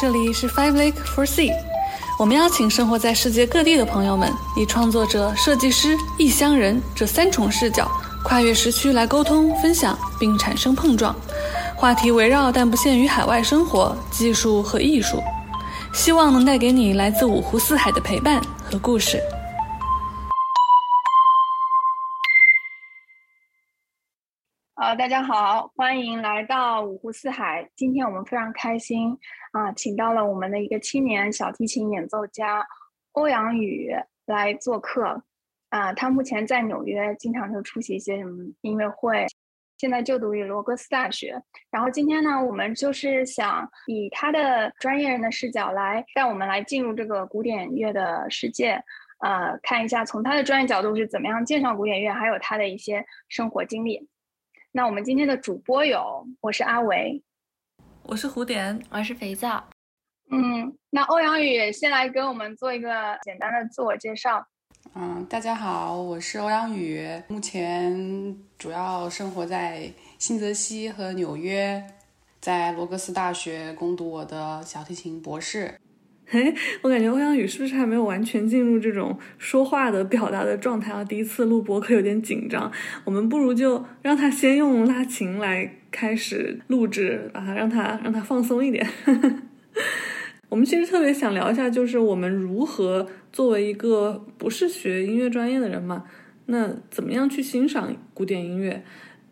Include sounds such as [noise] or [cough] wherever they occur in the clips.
这里是 Five Lake for Sea，我们邀请生活在世界各地的朋友们，以创作者、设计师、异乡人这三重视角，跨越时区来沟通、分享，并产生碰撞。话题围绕但不限于海外生活、技术和艺术，希望能带给你来自五湖四海的陪伴和故事。大家好，欢迎来到五湖四海。今天我们非常开心啊，请到了我们的一个青年小提琴演奏家欧阳宇来做客。啊，他目前在纽约，经常就出席一些什么音乐会，现在就读于罗格斯大学。然后今天呢，我们就是想以他的专业人的视角来带我们来进入这个古典乐的世界，呃，看一下从他的专业角度是怎么样介绍古典乐，还有他的一些生活经历。那我们今天的主播有，我是阿维，我是胡点，我是肥皂。嗯，那欧阳宇先来跟我们做一个简单的自我介绍。嗯，大家好，我是欧阳宇，目前主要生活在新泽西和纽约，在罗格斯大学攻读我的小提琴博士。嘿，[laughs] 我感觉欧阳宇是不是还没有完全进入这种说话的表达的状态啊？第一次录播课有点紧张，我们不如就让他先用拉琴来开始录制，把他让他让他放松一点。[laughs] 我们其实特别想聊一下，就是我们如何作为一个不是学音乐专业的人嘛，那怎么样去欣赏古典音乐？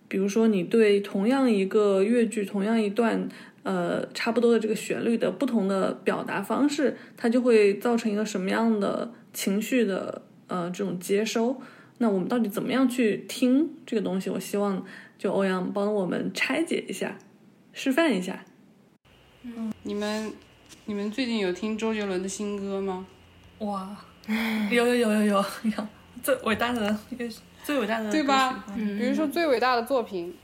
比如说，你对同样一个乐句，同样一段。呃，差不多的这个旋律的不同的表达方式，它就会造成一个什么样的情绪的呃这种接收？那我们到底怎么样去听这个东西？我希望就欧阳帮我们拆解一下，示范一下。嗯，你们你们最近有听周杰伦的新歌吗？哇，[laughs] 有有有有有有，最伟大的最伟大的对吧？嗯，比如说最伟大的作品，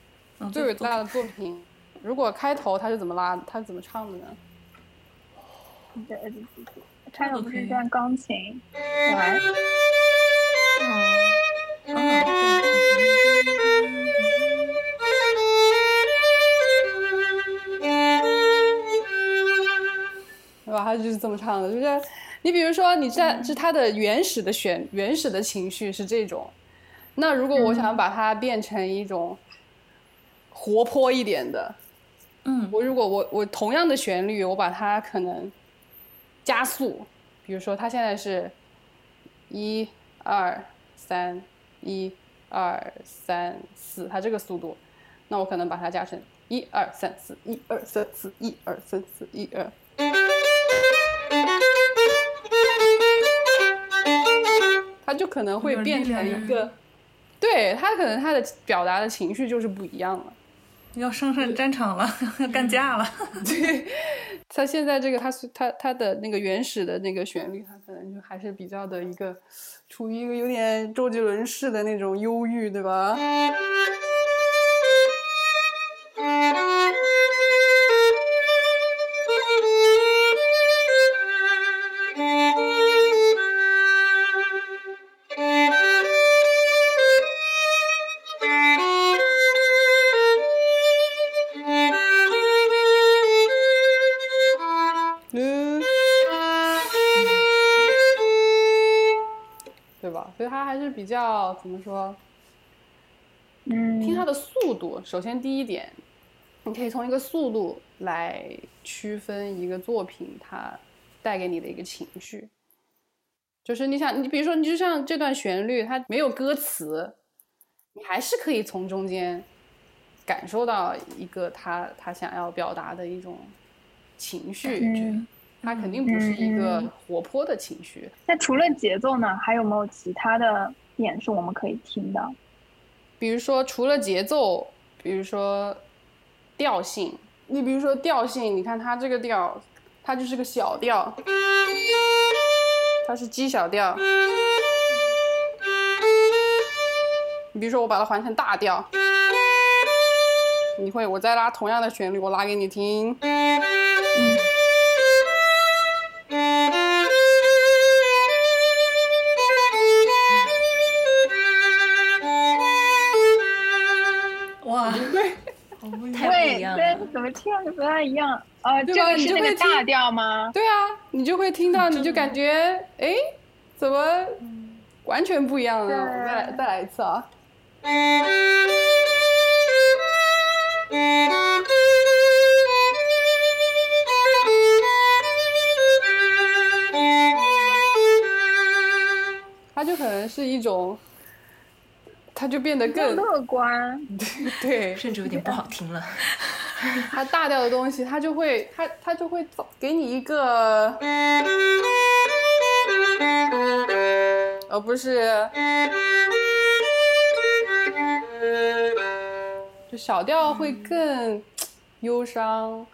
最伟大的作品。如果开头他是怎么拉，他是怎么唱的呢？对，开头不是一段钢琴，来，嗯，对吧？他就是这么唱的，就是你比如说，你在是他的原始的选原始的情绪是这种，那如果我想把它变成一种活泼一点的。嗯，我如果我我同样的旋律，我把它可能加速，比如说它现在是一二三一二三四，它这个速度，那我可能把它加成一二三四一二三四一二三四一二，它就可能会变成一个，对它可能它的表达的情绪就是不一样了。要上上战场了，要干架了。[laughs] 对，他现在这个，他是他他的那个原始的那个旋律，他可能就还是比较的一个，处于一个有点周杰伦式的那种忧郁，对吧？比较怎么说？嗯，听它的速度。首先，第一点，你可以从一个速度来区分一个作品它带给你的一个情绪。就是你想，你比如说，你就像这段旋律，它没有歌词，你还是可以从中间感受到一个他他想要表达的一种情绪。它肯定不是一个活泼的情绪。那除了节奏呢？还有没有其他的？点是我们可以听的，比如说除了节奏，比如说调性，你比如说调性，你看它这个调，它就是个小调，它是 G 小调。你比如说我把它换成大调，你会，我再拉同样的旋律，我拉给你听。对，听上去不太一样？啊，这对吧个是你就会大调吗？对啊，你就会听到，你就感觉哎，怎么完全不一样了？再来再来一次啊！它就可能是一种，它就变得更更乐观。[laughs] 对，甚至有点不好听了。它大调的东西，它就会它它就会给你一个，而不是，就小调会更忧伤，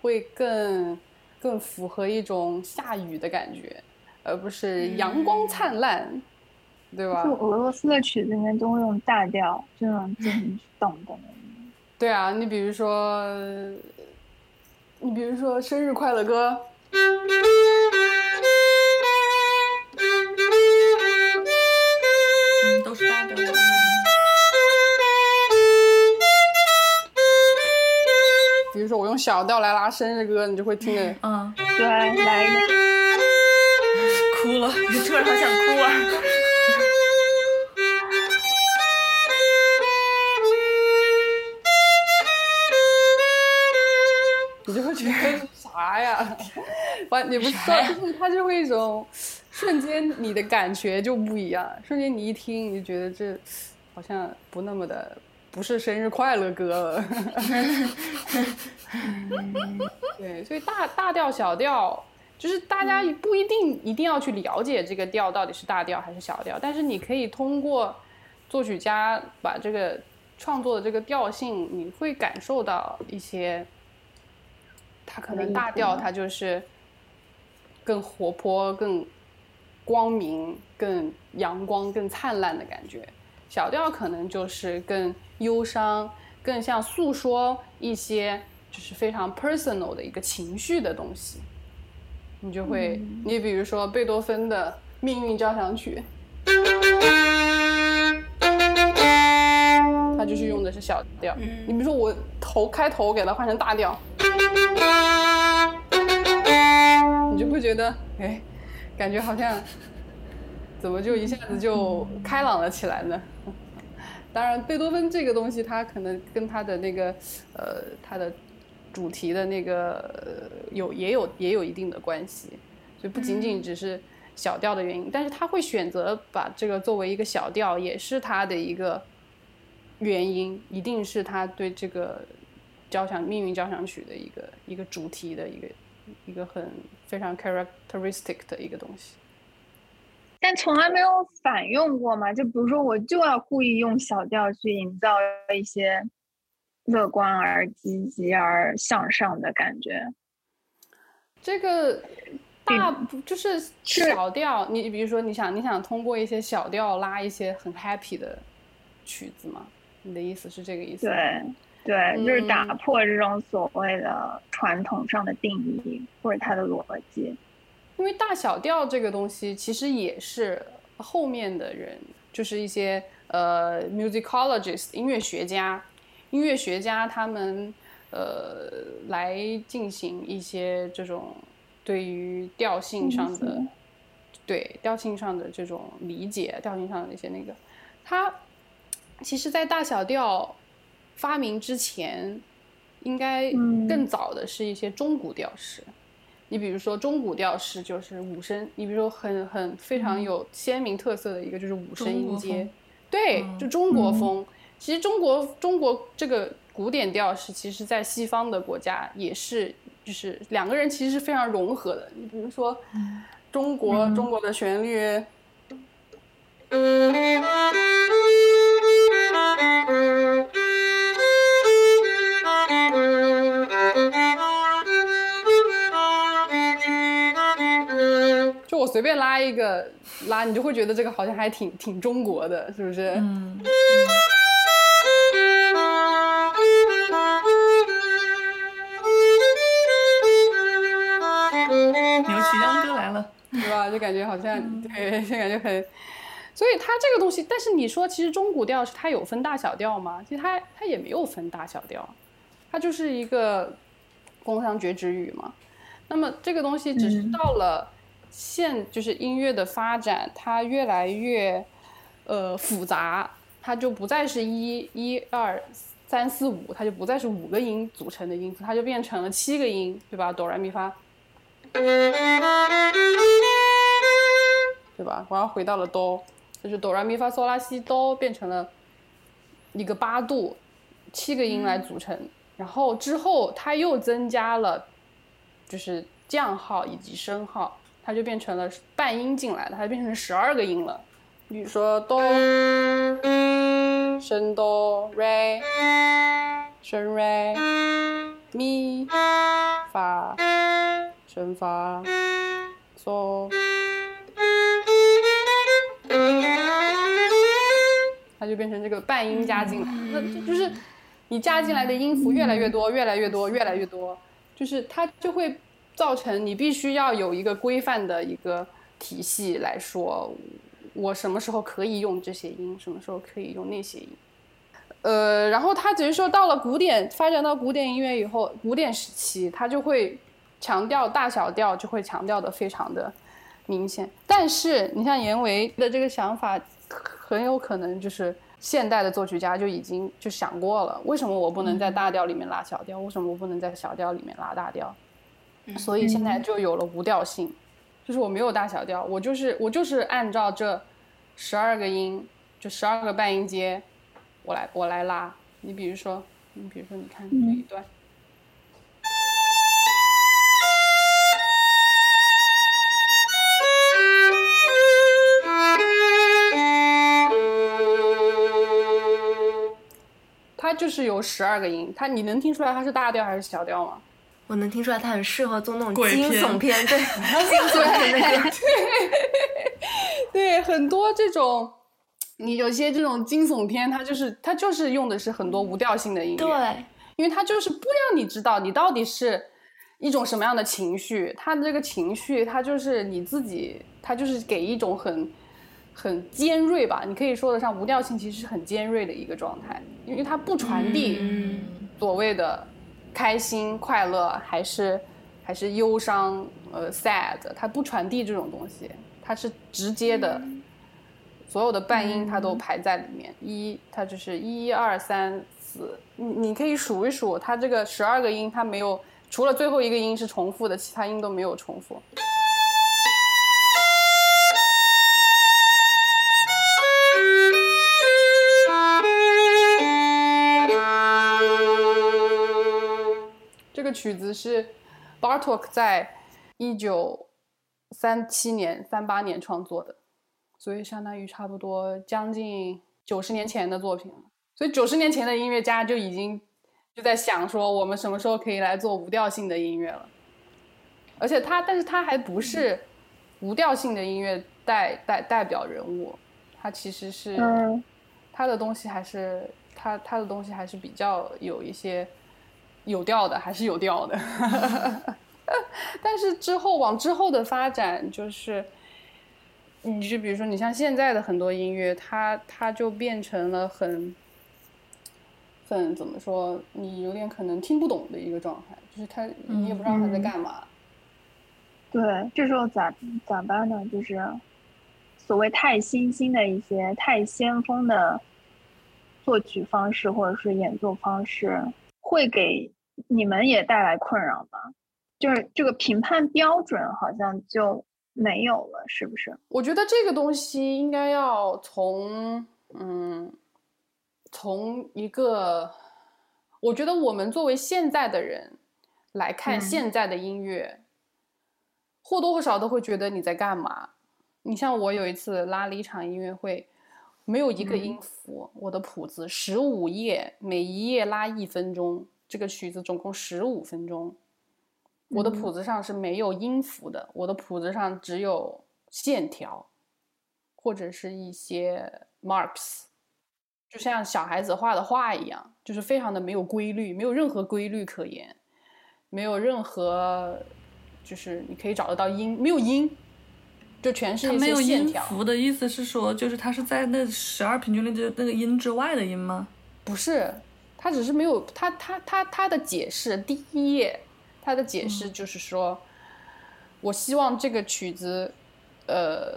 会更更符合一种下雨的感觉，而不是阳光灿烂，对吧就？俄罗斯的曲子里面都会用大调，这种就很动的。对啊，你比如说，你比如说生日快乐歌，嗯，都是大调。比如说我用小调来拉生日歌，你就会听着，嗯，对，来一个。哭了，突然好想哭啊！完，你不知道，就是它就会一种瞬间你的感觉就不一样，瞬间你一听你就觉得这好像不那么的，不是生日快乐歌了。[laughs] 对，所以大大调小调。就是大家不一定一定要去了解这个调到底是大调还是小调，但是你可以通过作曲家把这个创作的这个调性，你会感受到一些，它可能大调它就是更活泼、更光明、更阳光、更灿烂的感觉，小调可能就是更忧伤、更像诉说一些就是非常 personal 的一个情绪的东西。你就会，你比如说贝多芬的《命运交响曲》，它就是用的是小调。你比如说我头开头给它换成大调，你就会觉得，哎，感觉好像怎么就一下子就开朗了起来呢？[laughs] 当然，贝多芬这个东西，它可能跟他的那个，呃，他的。主题的那个呃有也有也有一定的关系，所以不仅仅只是小调的原因，但是他会选择把这个作为一个小调，也是他的一个原因，一定是他对这个交响命运交响曲的一个一个主题的一个一个很非常 characteristic 的一个东西。但从来没有反用过嘛？就比如说，我就要故意用小调去营造一些。乐观而积极而向上的感觉，这个大就是小调。你比如说，你想你想通过一些小调拉一些很 happy 的曲子吗？你的意思是这个意思？对对，就是打破这种所谓的传统上的定义或者它的逻辑。因为大小调这个东西其实也是后面的人，就是一些呃 musicologist 音乐学家。音乐学家他们呃来进行一些这种对于调性上的对调性上的这种理解，调性上的一些那个，他其实，在大小调发明之前，应该更早的是一些中古调式。你比如说中古调式就是五声，你比如说很很非常有鲜明特色的一个就是五声音阶，对，就中国风。其实中国中国这个古典调式，其实在西方的国家也是，就是两个人其实是非常融合的。你比如说，中国中国的旋律，我随便拉一个拉，你就会觉得这个好像还挺挺中国的，是不是？嗯。牛曲秧歌来了，对吧？就感觉好像对，就感觉很，所以它这个东西，但是你说其实中古调是它有分大小调吗？其实它它也没有分大小调，它就是一个工商绝止语嘛。那么这个东西只是到了现，就是音乐的发展，它越来越呃复杂，它就不再是一一二三四五，它就不再是五个音组成的音符，它就变成了七个音，对吧？哆来咪发，对吧？我要回到了哆，就是哆来咪发嗦拉西哆变成了一个八度，七个音来组成。然后之后它又增加了，就是降号以及升号，它就变成了半音进来的，它就变成十二个音了。比如说哆、升哆、瑞、升瑞、咪、发、升发、嗦，它就变成这个半音加进来，那这就是你加进来的音符越来越多，越来越多，越来越多，就是它就会造成你必须要有一个规范的一个体系来说，我什么时候可以用这些音，什么时候可以用那些音。呃，然后他只是说到了古典，发展到古典音乐以后，古典时期他就会强调大小调，就会强调的非常的明显。但是你像严维的这个想法，很有可能就是现代的作曲家就已经就想过了，为什么我不能在大调里面拉小调？为什么我不能在小调里面拉大调？所以现在就有了无调性，就是我没有大小调，我就是我就是按照这十二个音，就十二个半音阶。我来，我来拉。你比如说，你比如说，你看这一段，它就是有十二个音。它你能听出来它是大调还是小调吗？我能听出来，他很适合做那种惊悚片，对，[laughs] 惊悚片那个。对，很多这种，你有些这种惊悚片，它就是它就是用的是很多无调性的音乐。对，因为它就是不让你知道你到底是一种什么样的情绪，它的这个情绪，它就是你自己，它就是给一种很很尖锐吧，你可以说得上无调性其实是很尖锐的一个状态，因为它不传递嗯，所谓的开心、快乐还是还是忧伤，呃，sad，它不传递这种东西，它是直接的。所有的半音它都排在里面，一它就是一二三四，你你可以数一数，它这个十二个音它没有，除了最后一个音是重复的，其他音都没有重复。曲子是 Bartok 在一九三七年、三八年创作的。所以相当于差不多将近九十年前的作品了。所以九十年前的音乐家就已经就在想说，我们什么时候可以来做无调性的音乐了？而且他，但是他还不是无调性的音乐代代代表人物，他其实是他的东西还是他他的东西还是比较有一些有调的，还是有调的。[laughs] 但是之后往之后的发展就是。你就比如说，你像现在的很多音乐，它它就变成了很很怎么说，你有点可能听不懂的一个状态，就是它你也不知道他在干嘛。对，这时候咋咋办呢？就是所谓太新兴的一些太先锋的作曲方式或者是演奏方式，会给你们也带来困扰吗？就是这个评判标准好像就没有了，是不是？我觉得这个东西应该要从嗯，从一个，我觉得我们作为现在的人来看嗯现在的音乐，或多或少都会觉得你在干嘛。你像我有一次拉了一场音乐会，没有一个音符，我的谱子十五页，每一页拉一分钟，这个曲子总共十五分钟。我的谱子上是没有音符的，我的谱子上只有线条，或者是一些 marks，就像小孩子画的画一样，就是非常的没有规律，没有任何规律可言，没有任何就是你可以找得到音，没有音，就全是没有音。符的意思是说，就是它是在那十二平均律的那个音之外的音吗？不是，他只是没有他他他他的解释，第一页他的解释就是说，我希望这个曲子，呃，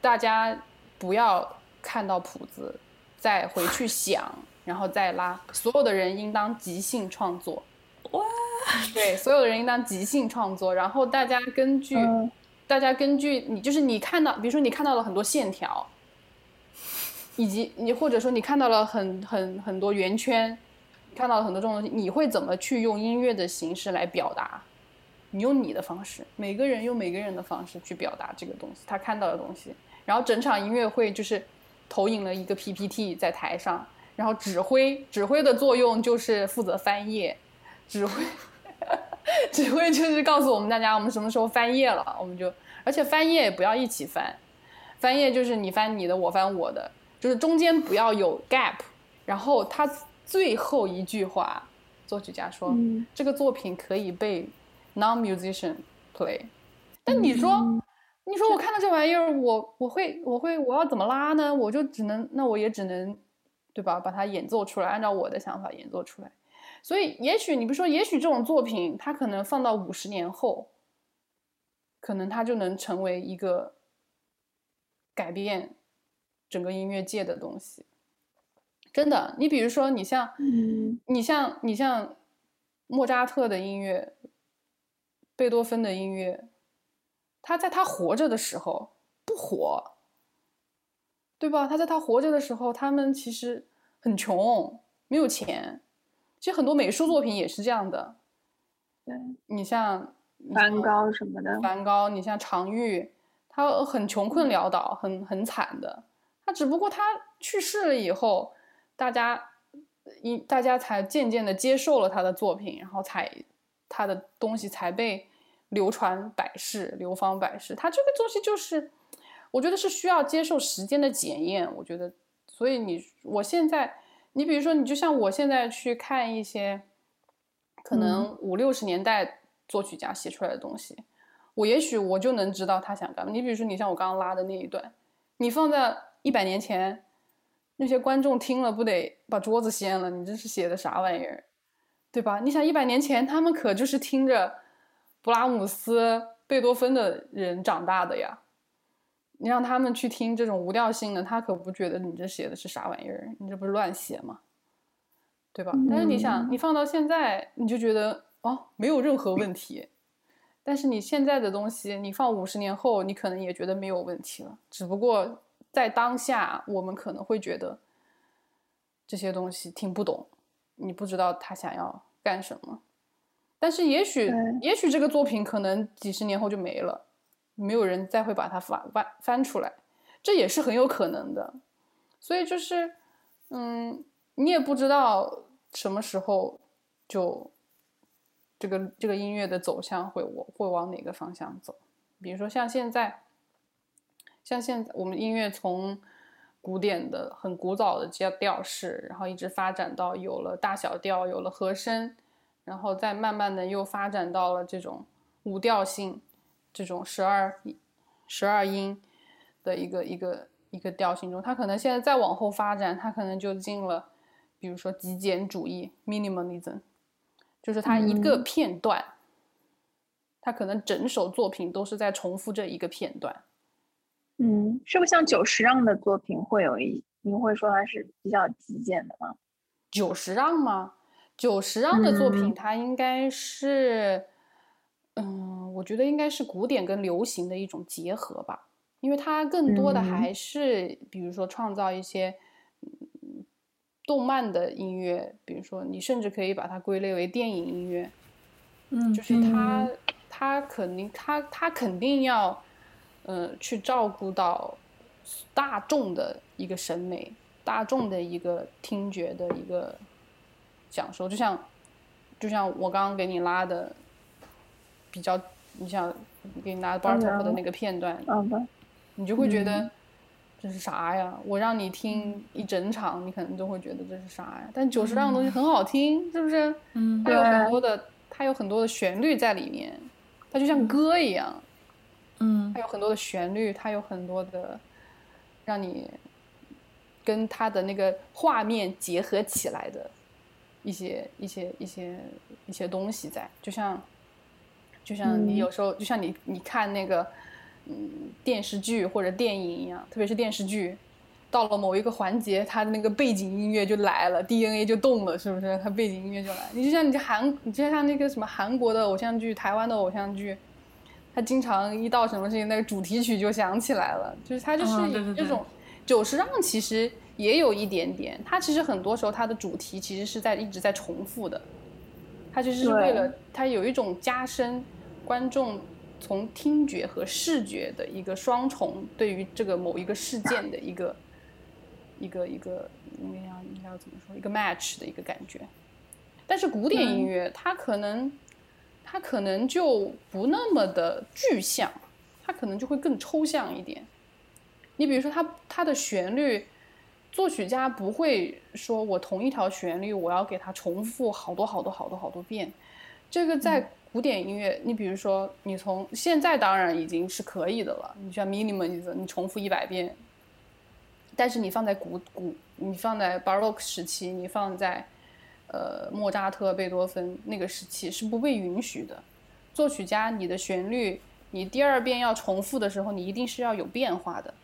大家不要看到谱子，再回去 [laughs] 想，然后再拉，所有的人应当即兴创作。哇，对，所有的人应当即兴创作，然后大家根据，嗯大家根据你就是你看到，比如说你看到了很多线条，以及你或者说你看到了很很很多圆圈，看到了很多这种东西，你会怎么去用音乐的形式来表达？你用你的方式，每个人用每个人的方式去表达这个东西，他看到的东西。然后整场音乐会就是投影了一个 PPT 在台上，然后指挥指挥的作用就是负责翻页，指挥 [laughs] 指挥就是告诉我们大家我们什么时候翻页了，我们就而且翻页也不要一起翻，翻页就是你翻你的，我翻我的，就是中间不要有 gap。然后他最后一句话，作曲家说、嗯这个作品可以被 non-musician play，但你说。你说我看到这玩意儿，我我会我会我要怎么拉呢？我就只能那我也只能，对吧？把它演奏出来，按照我的想法演奏出来。所以也许你比如说，也许这种作品它可能放到五十年后，可能它就能成为一个改变整个音乐界的东西。真的，你比如说，你像嗯你像你像莫扎特的音乐，贝多芬的音乐，他在他活着的时候不火，对吧？他在他活着的时候，他们其实很穷，没有钱。其实很多美术作品也是这样的。对，你像梵高什么的，梵高，你像常玉，他很穷困潦倒，很很惨的。他只不过他去世了以后，大家一大家才渐渐的接受了他的作品，然后才他的东西才被流传百世、流芳百世。他这个东西就是，我觉得是需要接受时间的检验。我觉得，所以你我现在，你比如说，你就像我现在去看一些可能五六十年代作曲家写出来的东西，我也许我就能知道他想干嘛。你比如说，你像我刚刚拉的那一段，你放在一百年前，那些观众听了不得把桌子掀了？你这是写的啥玩意儿，对吧？你想一百年前他们可就是听着布拉姆斯、贝多芬的人长大的呀。你让他们去听这种无调性的，他可不觉得你这写的是啥玩意儿，你这不是乱写吗？对吧？但是你想，你放到现在，你就觉得哦，没有任何问题。但是你现在的东西，你放五十年后，你可能也觉得没有问题了。只不过在当下，我们可能会觉得这些东西听不懂，你不知道他想要干什么。但是也许，也许这个作品可能几十年后就没了，没有人再会把它翻翻翻出来，这也是很有可能的。所以就是，嗯，你也不知道什么时候就这个这个音乐的走向会我会往哪个方向走。比如说像现在，像现在我们音乐从古典的很古早的调调式，然后一直发展到有了大小调，有了和声，然后再慢慢的又发展到了这种无调性，这种十二十二音的一个一个一个调性中。它可能现在再往后发展，它可能就进了，比如说极简主义 （minimalism），就是它一个片段，它可能整首作品都是在重复这一个片段。嗯，是不是像久石让的作品会有一，你会说它是比较极简的吗？久石让吗？久石让的作品，嗯它应该是，嗯，我觉得应该是古典跟流行的一种结合吧，因为它更多的嗯。还是，比如说创造一些，嗯，动漫的音乐，比如说你甚至可以把它归类为电影音乐，嗯，就是它，它肯定，它它肯定要，呃，去照顾到大众的一个审美，大众的一个听觉的一个享受，就像，就像我刚刚给你拉的，比较，你想给你拉 b a r t o 的那个片段，你就会觉得这是啥呀？我让你听一整场，你可能都会觉得这是啥呀？但久石让的东西很好听，是不是？嗯它有很多的，它有很多的旋律在里面，它就像歌一样，嗯它有很多的旋律，它有很多的让你跟它的那个画面结合起来的一些一些一些一些东西在，就像就像你嗯有时候，就像你你看那个嗯电视剧或者电影一样，特别是电视剧，到了某一个环节，它的那个背景音乐就来了，DNA 就动了，是不是？它背景音乐就来。你就像你韩，你就像那个什么韩国的偶像剧、台湾的偶像剧，它经常一到什么事情，那个主题曲就响起来了，就是它就是嗯对对对这种。久石让其实也有一点点，它其实很多时候它的主题其实是在一直在重复的，它其实是为了它有一种加深观众从听觉和视觉的一个双重对于这个某一个事件的一个一个一个应该要应该要怎么说一个 match 的一个感觉。但是古典音乐它可能它可能就不那么的具象，它可能就会更抽象一点。你比如说它它的旋律，作曲家不会说我同一条旋律我要给它重复好多好多好多好多遍。这个在古典音乐，你比如说你从现在当然已经是可以的了，你像 minimalism，你重复一百遍。但是你放在古古，你放在 Baroque 时期，你放在呃莫扎特、贝多芬那个时期是不被允许的。作曲家，你的旋律，你第二遍要重复的时候，你一定是要有变化的。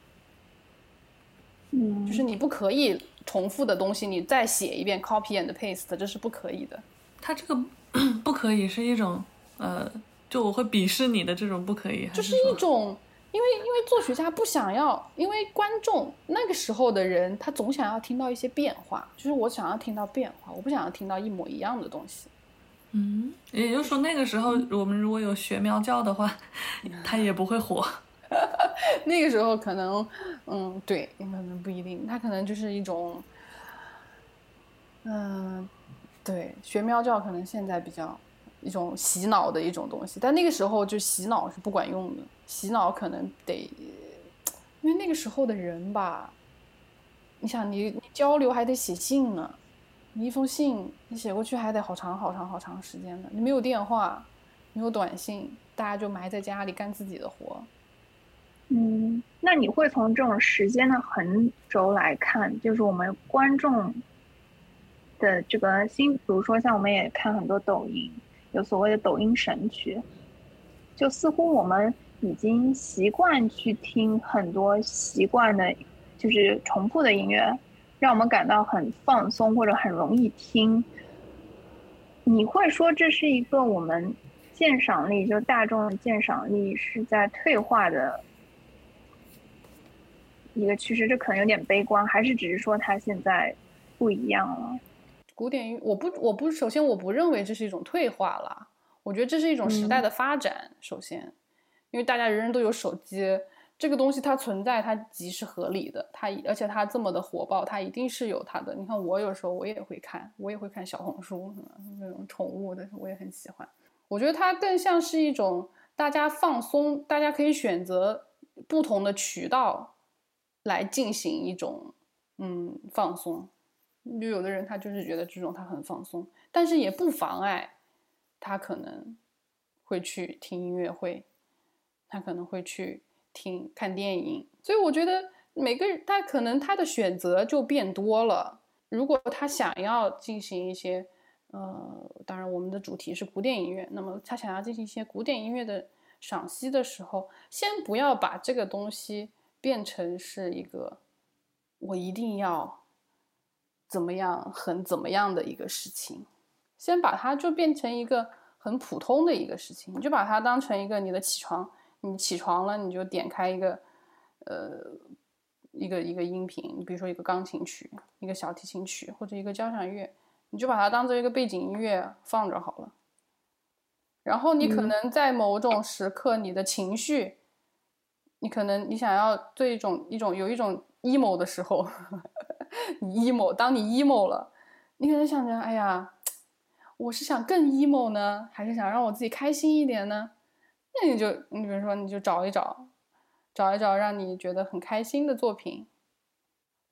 嗯，就是你不可以重复的东西，你再写一遍 copy and paste，这是不可以的。它这个 [clears throat] 不可以是一种呃，就我会鄙视你的这种不可以，就是一种，因为因为作曲家不想要，因为观众那个时候的人，他总想要听到一些变化，就是我想要听到变化，我不想要听到一模一样的东西。嗯，也就是说那个时候我们如果有学喵教的话，他也不会火。[laughs] 那个时候可能，嗯，对，可能不一定，他可能就是一种，嗯、对，学喵教可能现在比较一种洗脑的一种东西，但那个时候就洗脑是不管用的，洗脑可能得，因为那个时候的人吧，你想你你交流还得写信呢，你一封信你写过去还得好长好长好长时间呢，你没有电话，没有短信，大家就埋在家里干自己的活。嗯，那你会从这种时间的横轴来看，就是我们观众的这个心，比如说像我们也看很多抖音，有所谓的抖音神曲，就似乎我们已经习惯去听很多习惯的，就是重复的音乐，让我们感到很放松或者很容易听。你会说这是一个我们鉴赏力，就大众鉴赏力是在退化的一个趋势，这可能有点悲观，还是只是说它现在不一样了？古典音，我不，我不，首先我不认为这是一种退化了，我觉得这是一种时代的发展。首先，因为大家人人都有手机，这个东西它存在，它即是合理的。它而且它这么的火爆，它一定是有它的。你看我有时候我也会看，我也会看小红书，那种宠物的我也很喜欢。我觉得它更像是一种大家放松，大家可以选择不同的渠道来进行一种嗯放松。就有的人他就是觉得这种他很放松，但是也不妨碍他可能会去听音乐会，他可能会去听看电影。所以我觉得每个人他可能他的选择就变多了。如果他想要进行一些，呃，当然我们的主题是古典音乐，那么他想要进行一些古典音乐的赏析的时候，先不要把这个东西变成是一个我一定要。怎么样，很怎么样的一个事情，先把它就变成一个很普通的一个事情，你就把它当成一个你的起床，你起床了你就点开一个，呃，一个一个音频，你比如说一个钢琴曲、一个小提琴曲或者一个交响乐，你就把它当做一个背景音乐放着好了。然后你可能在某种时刻，你的情绪，你可能你想要对一种一种有一种 emo 的时候。你 emo，当你 emo 了，你可能想着，哎呀，我是想更 emo 呢，还是想让我自己开心一点呢？那你就，你比如说，你就找一找，找一找让你觉得很开心的作品，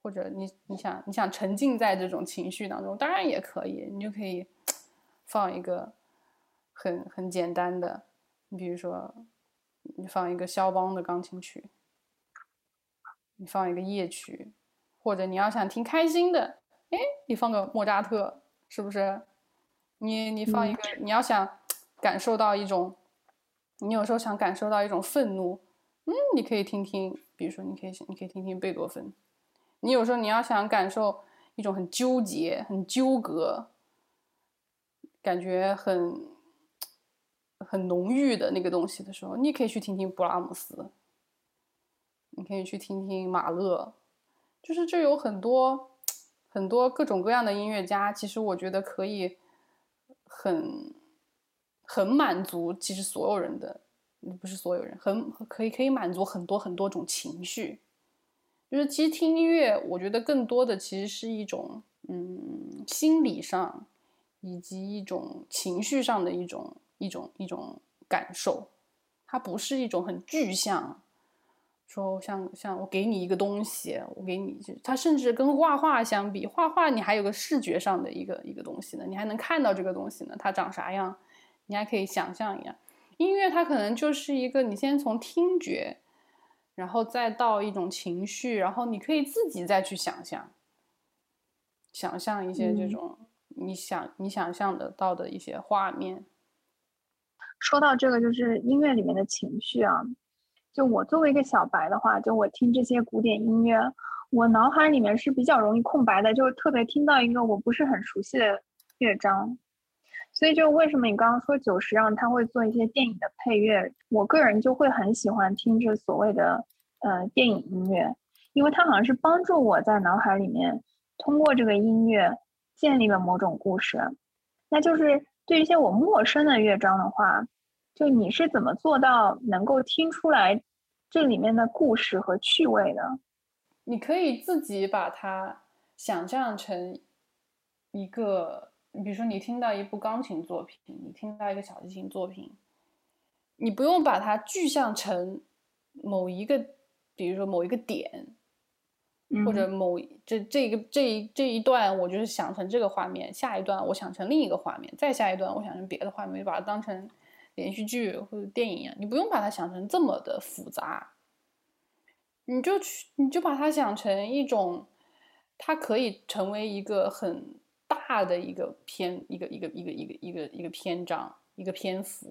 或者你你想你想沉浸在这种情绪当中，当然也可以，你就可以 [tsk] 放一个很很简单的，你比如说，你放一个肖邦的钢琴曲，你放一个夜曲。或者你要想听开心的，哎，你放个莫扎特，是不是？你你放一个，你要想感受到一种你有时候想感受到一种愤怒，嗯，你可以听听，比如说你可以你可以听听贝多芬。你有时候你要想感受一种很纠结、很纠葛，感觉很很浓郁的那个东西的时候，你可以去听听布拉姆斯，你可以去听听马勒，就是这有很多很多各种各样的音乐家，其实我觉得可以很很满足，其实所有人的不是所有人，很可以可以满足很多很多种情绪。就是其实听音乐，我觉得更多的其实是一种嗯心理上以及一种情绪上的一种一种一种感受，它不是一种很具象，说像像我给你一个东西，我给你，它甚至跟画画相比，画画你还有个视觉上的一个一个东西呢，你还能看到这个东西呢，它长啥样，你还可以想象一样。音乐它可能就是一个，你先从听觉。然后再到一种情绪，然后你可以自己再去想象，想象一些这种你想你想象得到的一些画面。说到这个，就是音乐里面的情绪啊，就我作为一个小白的话，就我听这些古典音乐，我脑海里面是比较容易空白的，就是特别听到一个我不是很熟悉的乐章。所以，就为什么你刚刚说久石让他会做一些电影的配乐，我个人就会很喜欢听这所谓的呃电影音乐，因为它好像是帮助我在脑海里面通过这个音乐建立了某种故事。那就是对一些我陌生的乐章的话，就你是怎么做到能够听出来这里面的故事和趣味的？你可以自己把它想象成一个。你比如说，你听到一部钢琴作品，你听到一个小提琴作品，你不用把它具象成某一个，比如说某一个点，或者某这这个这一这一段，我就是想成这个画面，下一段我想成另一个画面，再下一段我想成别的画面，就把它当成连续剧或者电影一样，你不用把它想成这么的复杂，你就去你就把它想成一种，它可以成为一个很。大的一个篇，一个一个一个一个一个一个篇章，一个篇幅，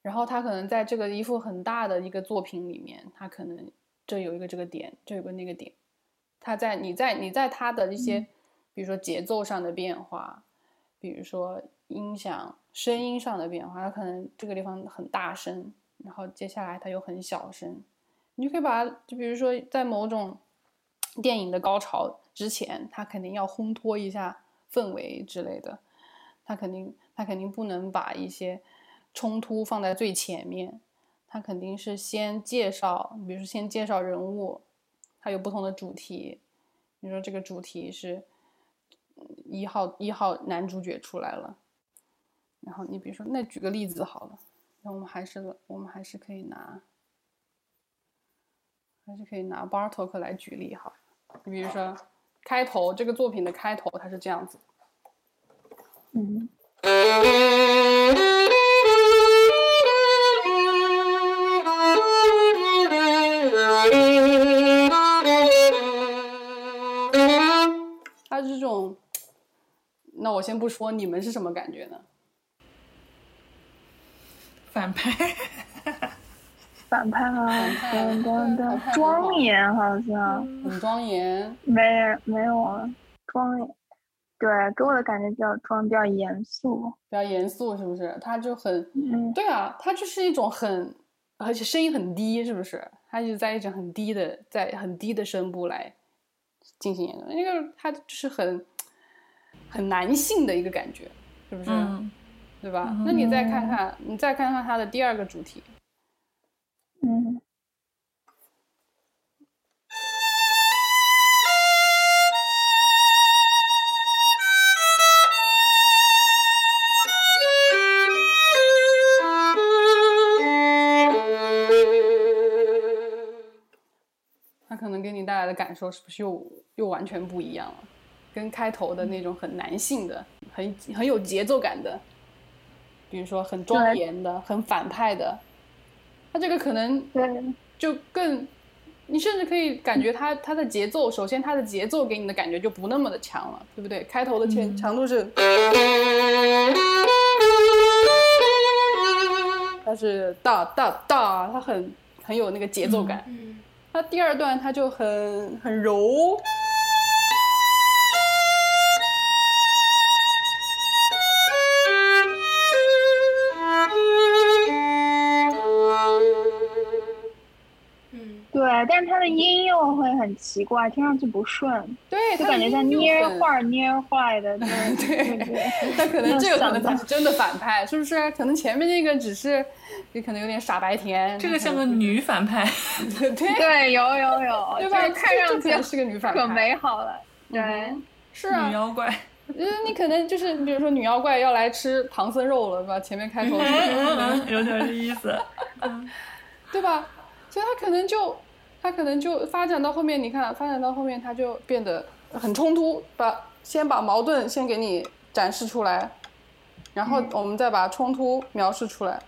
然后他可能在这个一幅很大的一个作品里面，他可能这有一个这个点，这有个那个点，他在你在你在他的一些，比如说节奏上的变化，比如说音响声音上的变化，他可能这个地方很大声，然后接下来他又很小声，你就可以把，就比如说在某种电影的高潮之前，他肯定要烘托一下。氛围之类的，他肯定他肯定不能把一些冲突放在最前面，他肯定是先介绍，比如说先介绍人物，他有不同的主题，你说这个主题是一号一号男主角出来了，然后你比如说那举个例子好了，那我们还是我们还是可以拿还是可以拿 Bartok 来举例哈，你比如说。开头这个作品的开头，它是这样子。嗯。它是这种，那我先不说，你们是什么感觉呢？反派。反派吗？噔噔噔，庄严好像很庄严。没没有啊，庄严。对，给我的感觉比较庄，比较严肃。比较严肃是不是？他就很，嗯对啊，他就是一种很，而且声音很低，是不是？他就在一种很低的，在很低的声部来进行演奏。那个他就是很很男性的一个感觉，是不是？对吧？那你再看看，你再看看他的第二个主题。嗯，他可能给你带来的感受是不是又又完全不一样了？跟开头的那种很男性的、很很有节奏感的，比如说很庄严的、很反派的。他这个可能就更，你甚至可以感觉他他的节奏，首先他的节奏给你的感觉就不那么的强了，对不对？开头的强强度是，它是哒哒哒，它很很有那个节奏感。嗯它第二段它就很很柔，但是它的音又会很奇怪，听上去不顺，对，就感觉像捏画捏坏的，[laughs] 对对对对。那可能这个可能才是真的反派，是不是？可能前面那个只是，也可能有点傻白甜。这个像个女反派，[laughs] 对对对，有有有，[laughs] 对吧？就是看上去是个女反派可，美好了。对，嗯是女啊，妖怪。就是你可能就是比如说女妖怪要来吃唐僧肉了，对吧？前面开头有点这意思。对吧？所以他可能就他可能就发展到后面，你看发展到后面，他就变得很冲突，把先把矛盾先给你展示出来，然后我们再把冲突描述出来。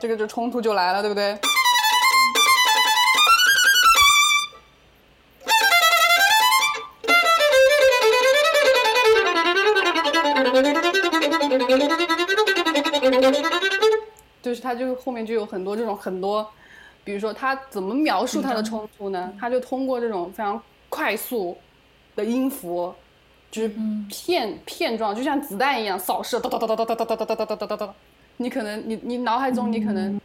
这个就冲突就来了，对不对？就是他就后面就有很多这种很多，比如说他怎么描述他的冲突呢？他就通过这种非常快速的音符，就是片片状，就像子弹一样扫射，哒哒哒哒哒哒哒哒哒哒哒哒哒哒。你可能你你脑海中你可能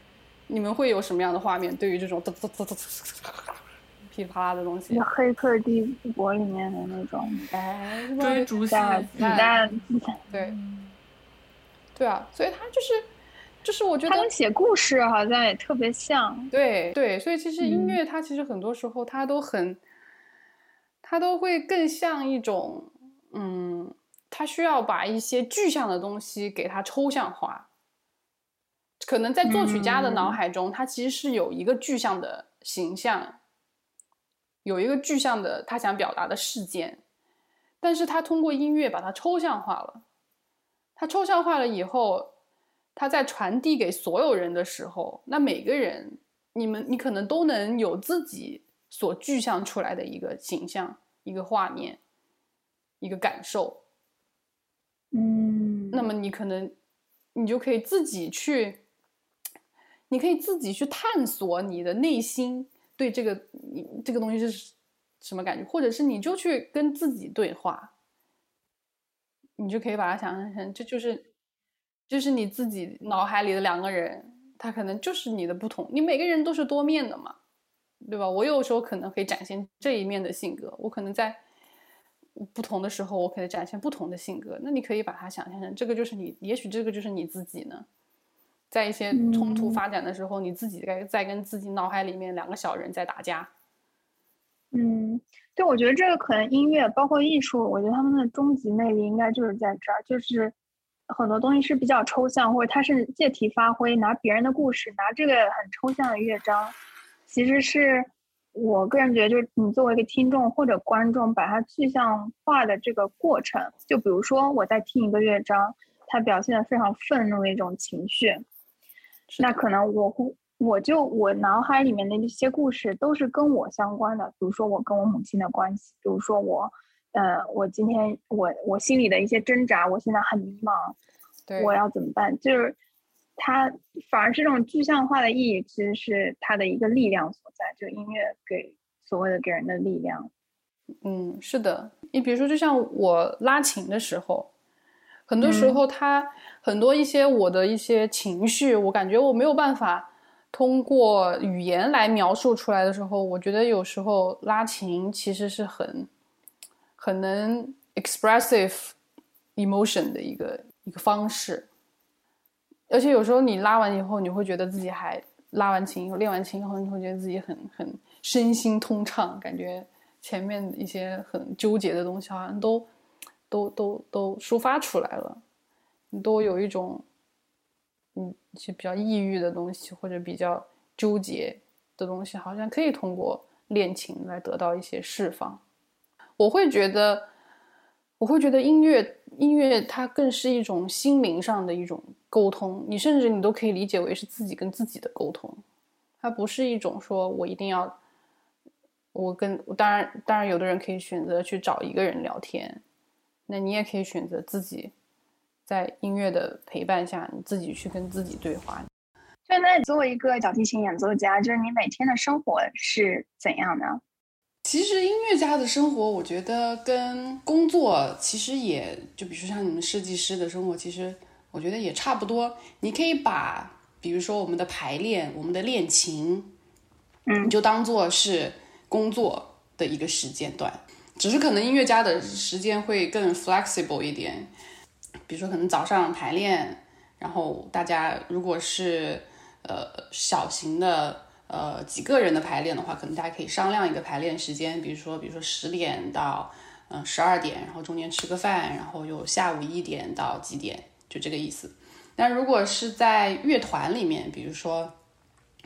你们会有什么样的画面？对于这种哒哒哒哒哒噼里啪啦的东西，黑客帝国里面的那种哎，是吧追逐戏，炸子弹，子弹对，对啊，所以他就是就是我觉得他跟写故事好像也特别像。对对，所以其实音乐它其实很多时候它都很，它都会更像一种，嗯，它需要把一些具象的东西给它抽象化。可能在作曲家的脑嗯海中，他其实是有一个具象的形象，有一个具象的他想表达的事件，但是他通过音乐把它抽象化了。他抽象化了以后，它在传递给所有人的时候，那每个人，你们你可能都能有自己所具象出来的一个形象、一个画面、一个感受。嗯，那么你可能，你就可以自己去，你可以自己去探索你的内心对这个你这个东西是什么感觉，或者是你就去跟自己对话，你就可以把它想象成这就是就是你自己脑海里的两个人，他可能就是你的不同，你每个人都是多面的嘛，对吧？我有时候可能可以展现这一面的性格，我可能在不同的时候，我可以展现不同的性格。那你可以把它想象成这个就是你，也许这个就是你自己呢。在一些冲突嗯发展的时候，你自己在在跟自己脑海里面两个小人在打架。嗯，对，我觉得这个可能音乐包括艺术，我觉得他们的终极魅力应该就是在这儿，就是很多东西是比较抽象，或者他是借题发挥，拿别人的故事，拿这个很抽象的乐章，其实是我个人觉得，就是你作为一个听众或者观众，把它具象化的这个过程，就比如说我在听一个乐章，它表现的非常愤怒的一种情绪，那可能我会，我就我脑海里面的一些故事都是跟我相关的，比如说我跟我母亲的关系，比如说我，呃，我今天我我心里的一些挣扎，我现在很迷茫，对，我要怎么办？就是它反而是这种具象化的意义，其实是它的一个力量所在，就音乐给所谓的给人的力量。嗯，是的，你比如说，就像我拉琴的时候，很多时嗯候它、很多一些我的一些情绪，我感觉我没有办法通过语言来描述出来的时候，我觉得有时候拉琴其实是很很能 expressive emotion 的一个一个方式，而且有时候你拉完以后，你会觉得自己还拉完琴以后，练完琴以后，你会觉得自己很很身心通畅，感觉前面一些很纠结的东西好像都都都都抒发出来了，你都有一种嗯一些比较抑郁的东西或者比较纠结的东西，好像可以通过练琴来得到一些释放。我会觉得，我会觉得音乐音乐它更是一种心灵上的一种沟通，你甚至你都可以理解为是自己跟自己的沟通，它不是一种说我一定要。我跟当然当然，有的人可以选择去找一个人聊天，那你也可以选择自己在音乐的陪伴下，你自己去跟自己对话。现在作为一个小提琴演奏家，就是你每天的生活是怎样的？其实音乐家的生活，我觉得跟工作其实也就，比如说像你们设计师的生活，其实我觉得也差不多。你可以把，比如说我们的排练、我们的练琴，嗯你就当做是工作的一个时间段，只是可能音乐家的时间会更 flexible 一点。比如说，可能早上排练，然后大家如果是呃小型的呃几个人的排练的话，可能大家可以商量一个排练时间，比如说比如说十点到嗯十二点，然后中间吃个饭，然后又下午一点到几点，就这个意思。但如果是在乐团里面，比如说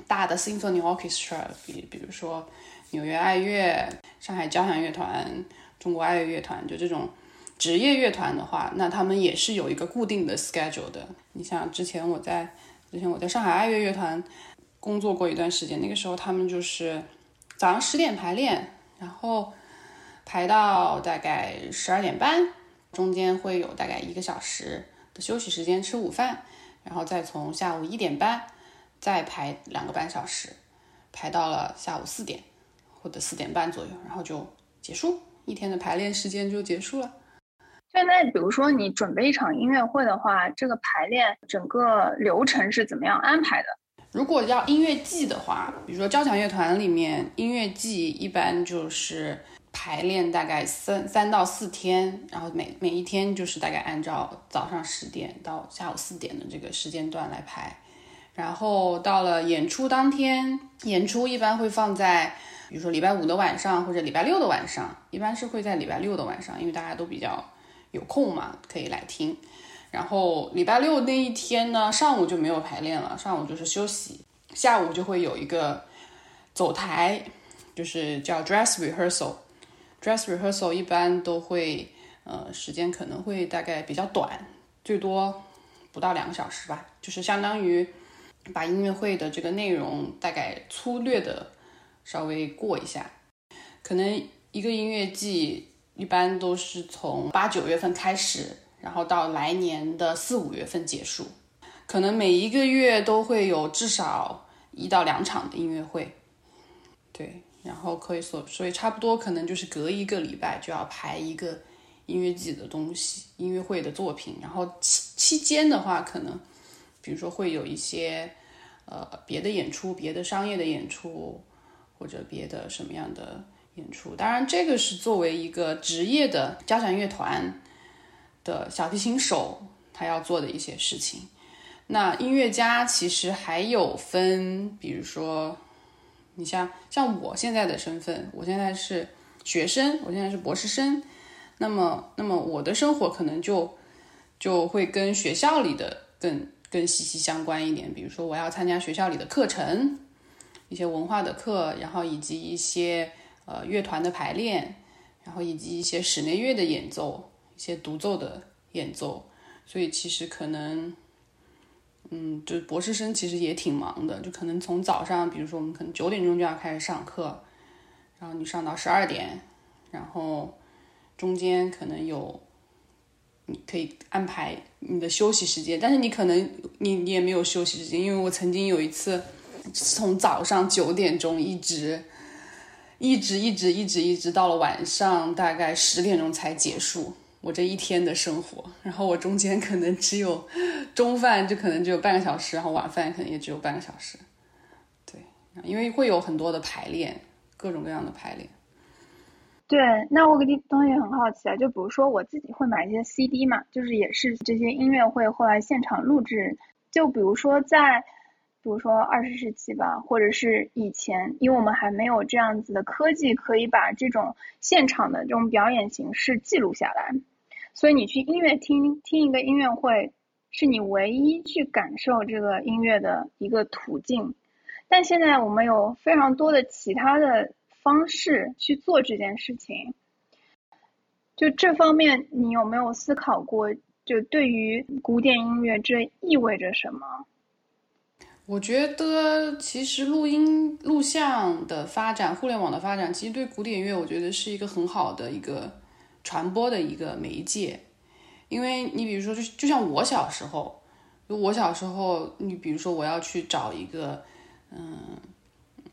大的 symphony orchestra，比比如说纽约爱乐、上海交响乐团、中国爱乐乐团，就这种职业乐团的话，那他们也是有一个固定的 schedule 的。你像之前我在之前我在上海爱乐乐团工作过一段时间，那个时候他们就是早上十点排练，然后排到大概十二点半，中间会有大概一个小时的休息时间吃午饭，然后再从下午一点半再排两个半小时，排到了下午四点或者四点半左右，然后就结束，一天的排练时间就结束了。现在比如说你准备一场音乐会的话，这个排练整个流程是怎么样安排的？如果要音乐季的话，比如说交响乐团里面，音乐季一般就是排练大概三三到四天，然后每每一天就是大概按照早上十点到下午四点的这个时间段来排。然后到了演出当天，演出一般会放在，比如说礼拜五的晚上或者礼拜六的晚上，一般是会在礼拜六的晚上，因为大家都比较有空嘛，可以来听。然后礼拜六那一天呢，上午就没有排练了，上午就是休息，下午就会有一个走台，就是叫 dress rehearsal。dress rehearsal 一般都会，呃，时间可能会大概比较短，最多不到两个小时吧，就是相当于把音乐会的这个内容大概粗略的稍微过一下。可能一个音乐季一般都是从八九月份开始。然后到来年的四五月份结束，可能每一个月都会有至少一到两场的音乐会，对，然后可以所所以差不多可能就是隔一个礼拜就要排一个音乐季的东西，音乐会的作品，然后期期间的话，可能比如说会有一些呃别的演出，别的商业的演出，或者别的什么样的演出，当然这个是作为一个职业的交响乐团。的小提琴手他要做的一些事情，那音乐家其实还有分，比如说，你像像我现在的身份，我现在是学生，我现在是博士生，那么那么我的生活可能就就会跟学校里的更更息息相关一点，比如说我要参加学校里的课程，一些文化的课，然后以及一些呃乐团的排练，然后以及一些室内乐的演奏。一些独奏的演奏，所以其实可能，嗯，就博士生其实也挺忙的，就可能从早上，比如说我们可能九点钟就要开始上课，然后你上到十二点，然后中间可能有你可以安排你的休息时间，但是你可能你你也没有休息时间，因为我曾经有一次从早上九点钟一直。一直一直一直一直到了晚上大概十点钟才结束。我这一天的生活，然后我中间可能只有中饭，就可能只有半个小时，然后晚饭可能也只有半个小时。对，因为会有很多的排练，各种各样的排练。对，那我给你东西很好奇啊，就比如说我自己会买一些 CD 嘛，就是也是这些音乐会后来现场录制。就比如说在，比如说二十世纪吧，或者是以前，因为我们还没有这样子的科技，可以把这种现场的这种表演形式记录下来。所以你去音乐厅听一个音乐会，是你唯一去感受这个音乐的一个途径。但现在我们有非常多的其他的方式去做这件事情。就这方面，你有没有思考过？就对于古典音乐，这意味着什么？我觉得，其实录音、录像的发展，互联网的发展，其实对古典乐，我觉得是一个很好的一个。传播的一个媒介。因为你比如说，就就像我小时候，我小时候，你比如说我要去找一个，嗯，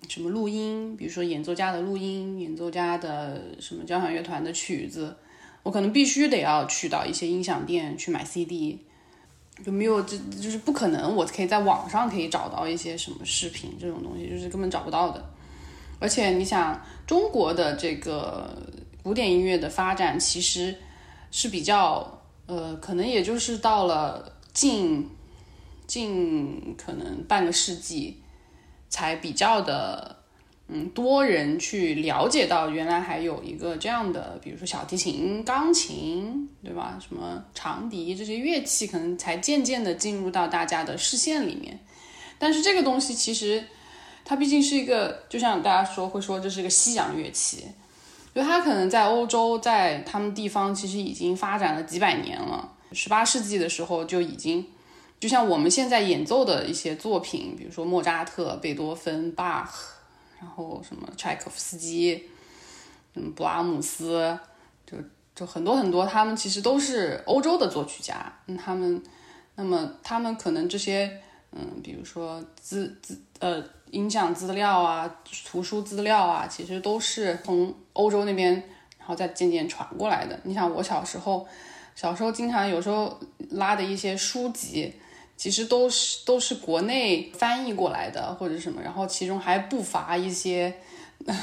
什么录音，比如说演奏家的录音，演奏家的什么交响乐团的曲子，我可能必须得要去到一些音响店去买 CD，就没有这就是不可能，我可以在网上可以找到一些什么视频这种东西，就是根本找不到的。而且你想，中国的这个古典音乐的发展其实是比较。呃，可能也就是到了近近可能半个世纪，才比较的嗯多人去了解到原来还有一个这样的，比如说小提琴、钢琴，对吧？什么长笛这些乐器，可能才渐渐的进入到大家的视线里面。但是这个东西其实它毕竟是一个，就像大家说会说这是个西洋乐器。就它可能在欧洲，在他们地方其实已经发展了几百年了。十八世纪的时候就已经，就像我们现在演奏的一些作品，比如说莫扎特、贝多芬、巴赫，然后什么柴可夫斯基，嗯，布拉姆斯，就就很多很多，他们其实都是欧洲的作曲家。嗯，他们，那么他们可能这些，嗯，比如说资资呃。音像资料啊，图书资料啊，其实都是从欧洲那边，然后再渐渐传过来的。你想，我小时候，小时候经常有时候拉的一些书籍，其实都是都是国内翻译过来的，或者什么，然后其中还不乏一些呃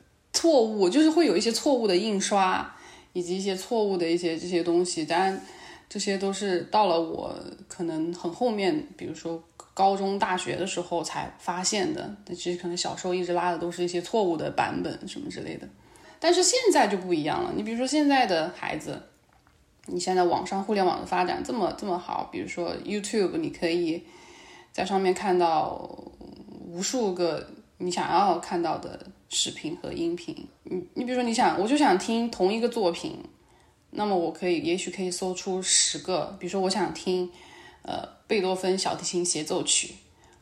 [laughs] 错误，就是会有一些错误的印刷，以及一些错误的一些这些东西。当然，这些都是到了我可能很后面，比如说。高中、大学的时候才发现的，其实可能小时候一直拉的都是一些错误的版本什么之类的。但是现在就不一样了，你比如说现在的孩子，你现在网上互联网的发展这么这么好，比如说 YouTube，你可以在上面看到无数个你想要看到的视频和音频。你你比如说你想，我就想听同一个作品，那么我可以也许可以搜出十个，比如说我想听。呃，贝多芬小提琴协奏曲，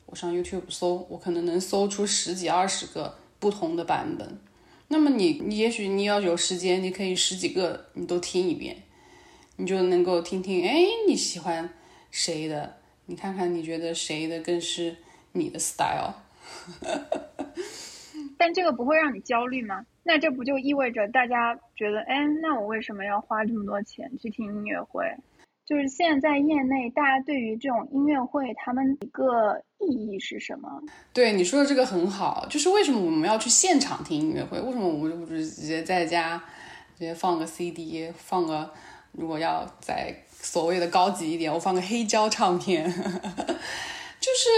我上 YouTube 搜，我可能能搜出十几二十个不同的版本。那么你，你也许你要有时间，你可以十几个你都听一遍，你就能够听听，哎，你喜欢谁的？你看看你觉得谁的更是你的 style？[laughs] 但这个不会让你焦虑吗？那这不就意味着大家觉得，哎，那我为什么要花这么多钱去听音乐会？就是现在业内大家对于这种音乐会，他们一个意义是什么？对你说的这个很好，就是为什么我们要去现场听音乐会？为什么我们不是直接在家直接放个 CD，放个如果要再所谓的高级一点，我放个黑胶唱片？[laughs] 就是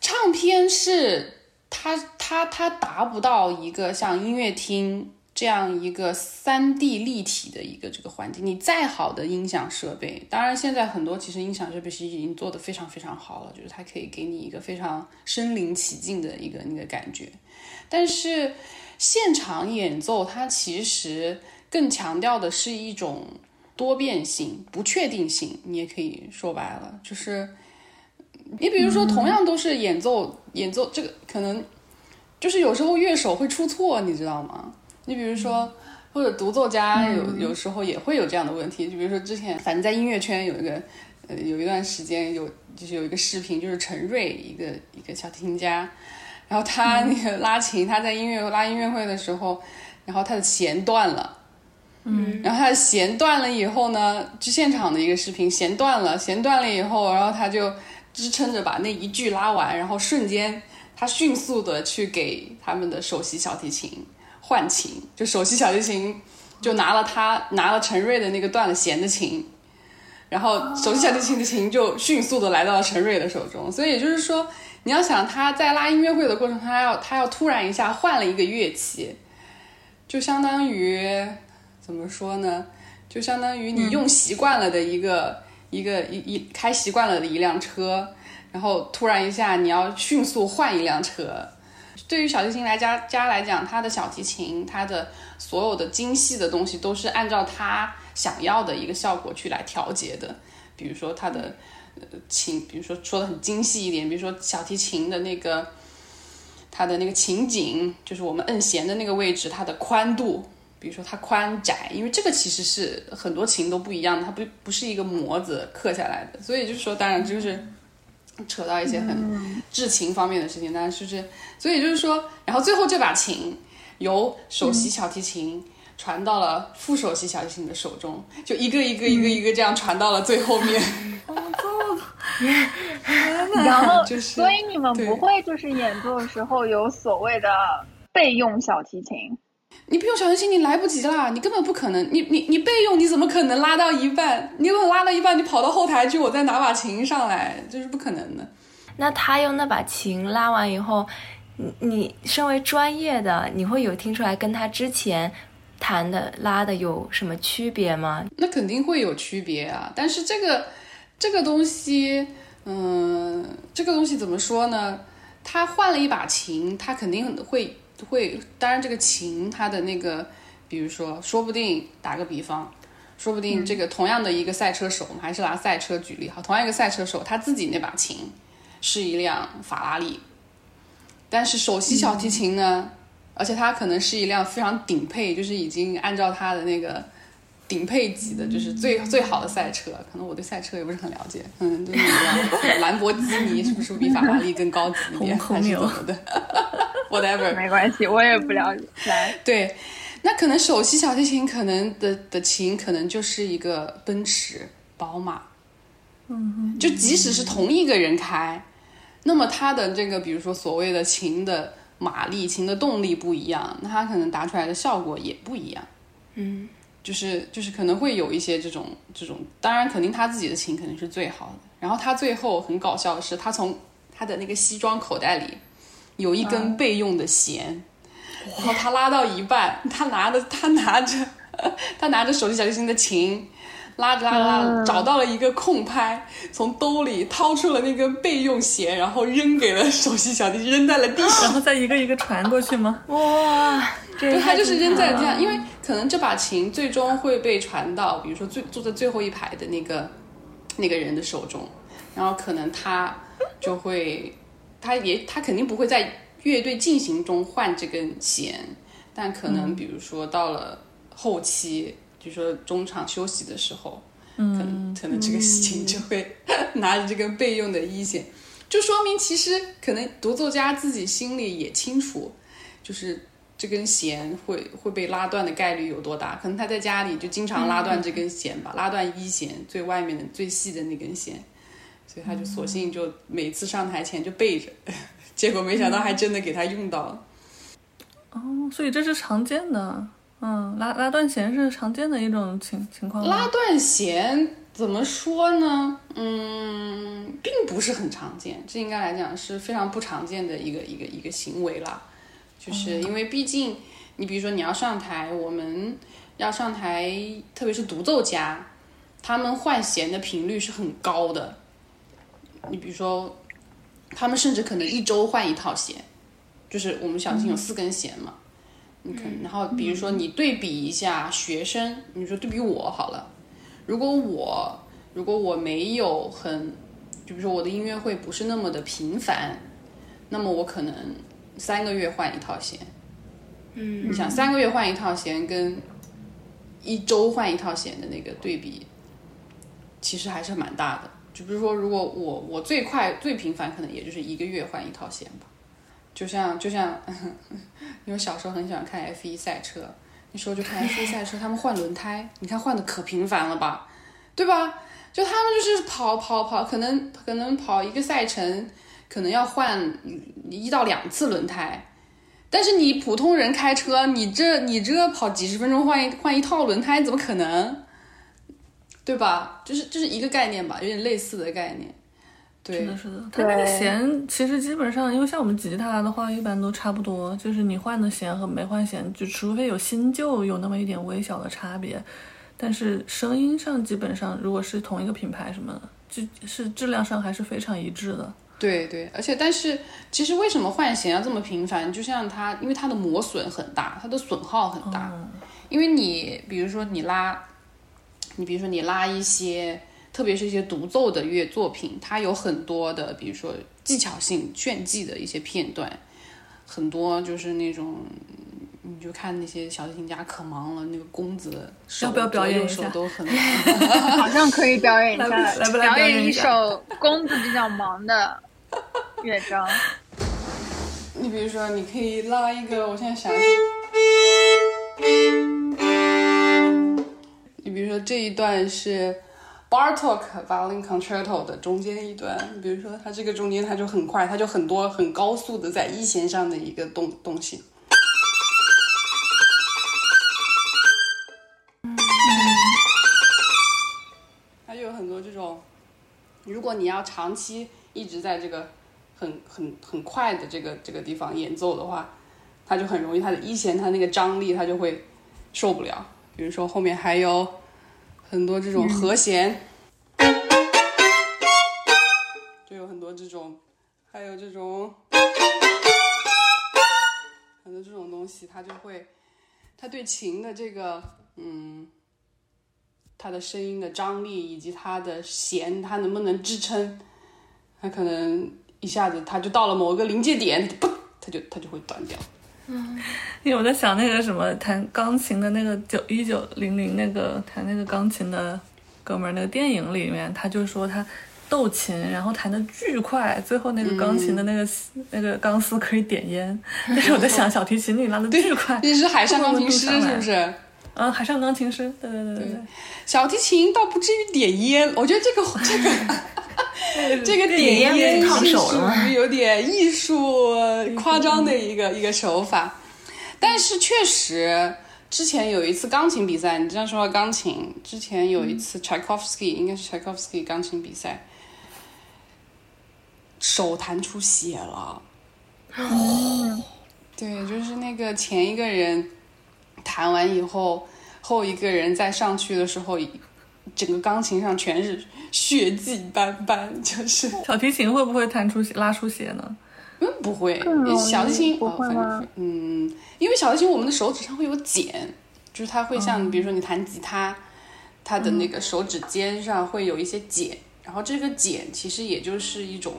唱片是它它它达不到一个像音乐厅。这样一个三 D 立体的一个这个环境，你再好的音响设备，当然现在很多其实音响设备是已经做得非常非常好了，就是它可以给你一个非常身临其境的一个那个感觉。但是现场演奏它其实更强调的是一种多变性、不确定性。你也可以说白了，就是你比如说同样都是演奏演奏，这个可能就是有时候乐手会出错，你知道吗？你比如说，或者独奏家有有时候也会有这样的问题。就比如说之前，反正在音乐圈有一个，呃，有一段时间有就是有一个视频，就是陈瑞一个一个小提琴家，然后他那个拉琴，他在音乐拉音乐会的时候，然后他的弦断了，嗯，然后他弦断了以后呢，就现场的一个视频，弦断了，弦断了以后，然后他就支撑着把那一句拉完，然后瞬间他迅速的去给他们的首席小提琴。换琴，就首席小提琴就拿了他拿了陈瑞的那个断了弦的琴，然后首席小提琴的琴就迅速的来到了陈瑞的手中。所以也就是说，你要想他在拉音乐会的过程，他要他要突然一下换了一个乐器，就相当于怎么说呢？就相当于你用习惯了的一个一个一一开习惯了的一辆车，然后突然一下你要迅速换一辆车。对于小提琴来家家来讲，他的小提琴，它的所有的精细的东西都是按照他想要的一个效果去来调节的。比如说他的呃琴，比如说说的很精细一点，比如说小提琴的那个它的那个琴颈，就是我们摁弦的那个位置，它的宽度比如说它宽窄，因为这个其实是很多琴都不一样的，它不不是一个模子刻下来的，所以就是说，当然就是扯到一些很制琴方面的事情，但是就是，所以就是说，然后最后这把琴由首席小提琴传到了副首席小提琴的手中，就一个一个一个一个这样传到了最后面。然后，就是所以你们不会就是演奏的时候有所谓的备用小提琴，你不用小提琴你来不及啦，你根本不可能，你你你备用你怎么可能拉到一半？你拉到一半，你跑到后台去，我再拿把琴上来，这是不可能的。那他用那把琴拉完以后，你你身为专业的，你会有听出来跟他之前弹的拉的有什么区别吗？那肯定会有区别啊，但是这个这个东西，嗯，这个东西怎么说呢？他换了一把琴，他肯定会会，当然这个琴它的那个，比如说，说不定打个比方，说不定这个同样的一个赛车手，我们还是拿赛车举例哈，同样一个赛车手，他自己那把琴是一辆法拉利，但是首席小提琴呢，而且它可能是一辆非常顶配，就是已经按照它的那个顶配级的，就是最最好的赛车。可能我对赛车也不是很了解，嗯，就是 [laughs] 兰博基尼是不是比法拉利更高级一点，还是怎么的？[laughs] Whatever，没关系，我也不了解。来，对，那可能首席小提琴可能的的琴可能就是一个奔驰、宝马，嗯，就即使是同一个人开，那么他的这个比如说所谓的琴的马力、琴的动力不一样，那他可能打出来的效果也不一样，嗯，就是就是可能会有一些这种这种，当然肯定他自己的琴肯定是最好的。然后他最后很搞笑的是，他从他的那个西装口袋里有一根备用的弦，然后他拉到一半，他拿着他拿着 [laughs] 他拿着手机小提琴的琴。拉着拉着拉着，找到了一个空拍，从兜里掏出了那根备用弦，然后扔给了首席小弟，扔在了地上。然后再一个一个传过去吗？哇，这对，他就是扔在了这样，因为可能这把琴最终会被传到，比如说最坐在最后一排的那个那个人的手中，然后可能他就会，他也他肯定不会在乐队进行中换这根弦，但可能比如说到了后期，就说中场休息的时候，可能可能这个琴就会 [laughs] 拿着这个备用的一弦，就说明其实可能独奏家自己心里也清楚，就是这根弦会会被拉断的概率有多大？可能他在家里就经常拉断这根弦吧，拉断一弦最外面的最细的那根弦，所以他就索性就每次上台前就备着，[laughs] 结果没想到还真的给他用到了。哦，所以这是常见的，嗯，拉拉断弦是常见的一种情情况。拉断弦怎么说呢？嗯，并不是很常见，这应该来讲是非常不常见的一个一个一个行为啦。就是因为毕竟你比如说你要上台，我们要上台，特别是独奏家，他们换弦的频率是很高的。你比如说，他们甚至可能一周换一套弦，就是我们小提琴有四根弦嘛，然后比如说你对比一下学生，你说对比我好了，如果我如果我没有很，就比如说我的音乐会不是那么的频繁，那么我可能三个月换一套弦。嗯你想三个月换一套弦跟一周换一套弦的那个对比，其实还是蛮大的。就比如说，如果我我最快最频繁，可能也就是一个月换一套弦吧。就像就像，因为小时候很喜欢看 F 1赛车，那时候就看 F 1赛车，他们换轮胎，你看换的可频繁了吧，对吧？就他们就是跑跑跑，可能可能跑一个赛程，可能要换一到两次轮胎。但是你普通人开车，你这你这跑几十分钟换一换一套轮胎，怎么可能？对吧？就是就是一个概念吧，有点类似的概念。对是的，是的，它那个弦其实基本上，因为像我们吉他的话，一般都差不多，就是你换的弦和没换弦，就除非有新旧有那么一点微小的差别，但是声音上基本上，如果是同一个品牌什么的，就是质量上还是非常一致的。对对，而且但是其实为什么换弦要这么频繁？就像它，因为它的磨损很大，它的损耗很大。因为你比如说你拉，你比如说你拉一些，特别是一些独奏的乐作品，它有很多的，比如说技巧性炫技的一些片段，很多就是那种你就看那些小提琴家可忙了，那个弓子手要不要表演一下左手都很 [laughs] 好像可以表演一下，来不来表演演一首弓子比较忙的乐章。[laughs] 你比如说，你可以拉一个，我现在想，你比如说这一段是 Bartok Violin Concerto 的中间一段，比如说它这个中间它就很快，它就很多很高速的在一弦上的一个东东西。它就有很多这种，如果你要长期一直在这个很很很快的这个这个地方演奏的话，它就很容易它的一弦它那个张力它就会受不了。比如说后面还有很多这种和弦，就有很多这种，还有这种很多这种东西，它就会，它对琴的这个嗯。它的声音的张力以及它的弦，它能不能支撑，它可能一下子它就到了某一个临界点，它就嘣，它就它就会断掉。[laughs] 因为我在想那个什么弹钢琴的那个九一九零零那个弹那个钢琴的哥们儿，那个电影里面，他就说他斗琴，然后弹的巨快，最后那个钢琴的那个、那个钢丝可以点烟。[laughs] 但是我在想，小提琴你拉的巨快，你是海上钢琴 [laughs] 师是不是？嗯，海上钢琴师，对对对对对。小提琴倒不至于点烟，我觉得这个这个 [laughs] 这个点烟是属于有点艺术夸张的一个一个手法，但是确实。之前有一次钢琴比赛，你这样说到钢琴，之前有一次 Tchaikovsky，、应该是 Tchaikovsky 钢琴比赛，手弹出血了。哦，对，就是那个前一个人弹完以后，后一个人再上去的时候，整个钢琴上全是血迹斑斑，就是小提琴会不会弹出血拉出血呢？嗯不会小提琴不哦反正会吗嗯，因为小提琴我们的手指上会有茧，就是它会像比如说你弹吉他，它的那个手指尖上会有一些茧，然后这个茧其实也就是一种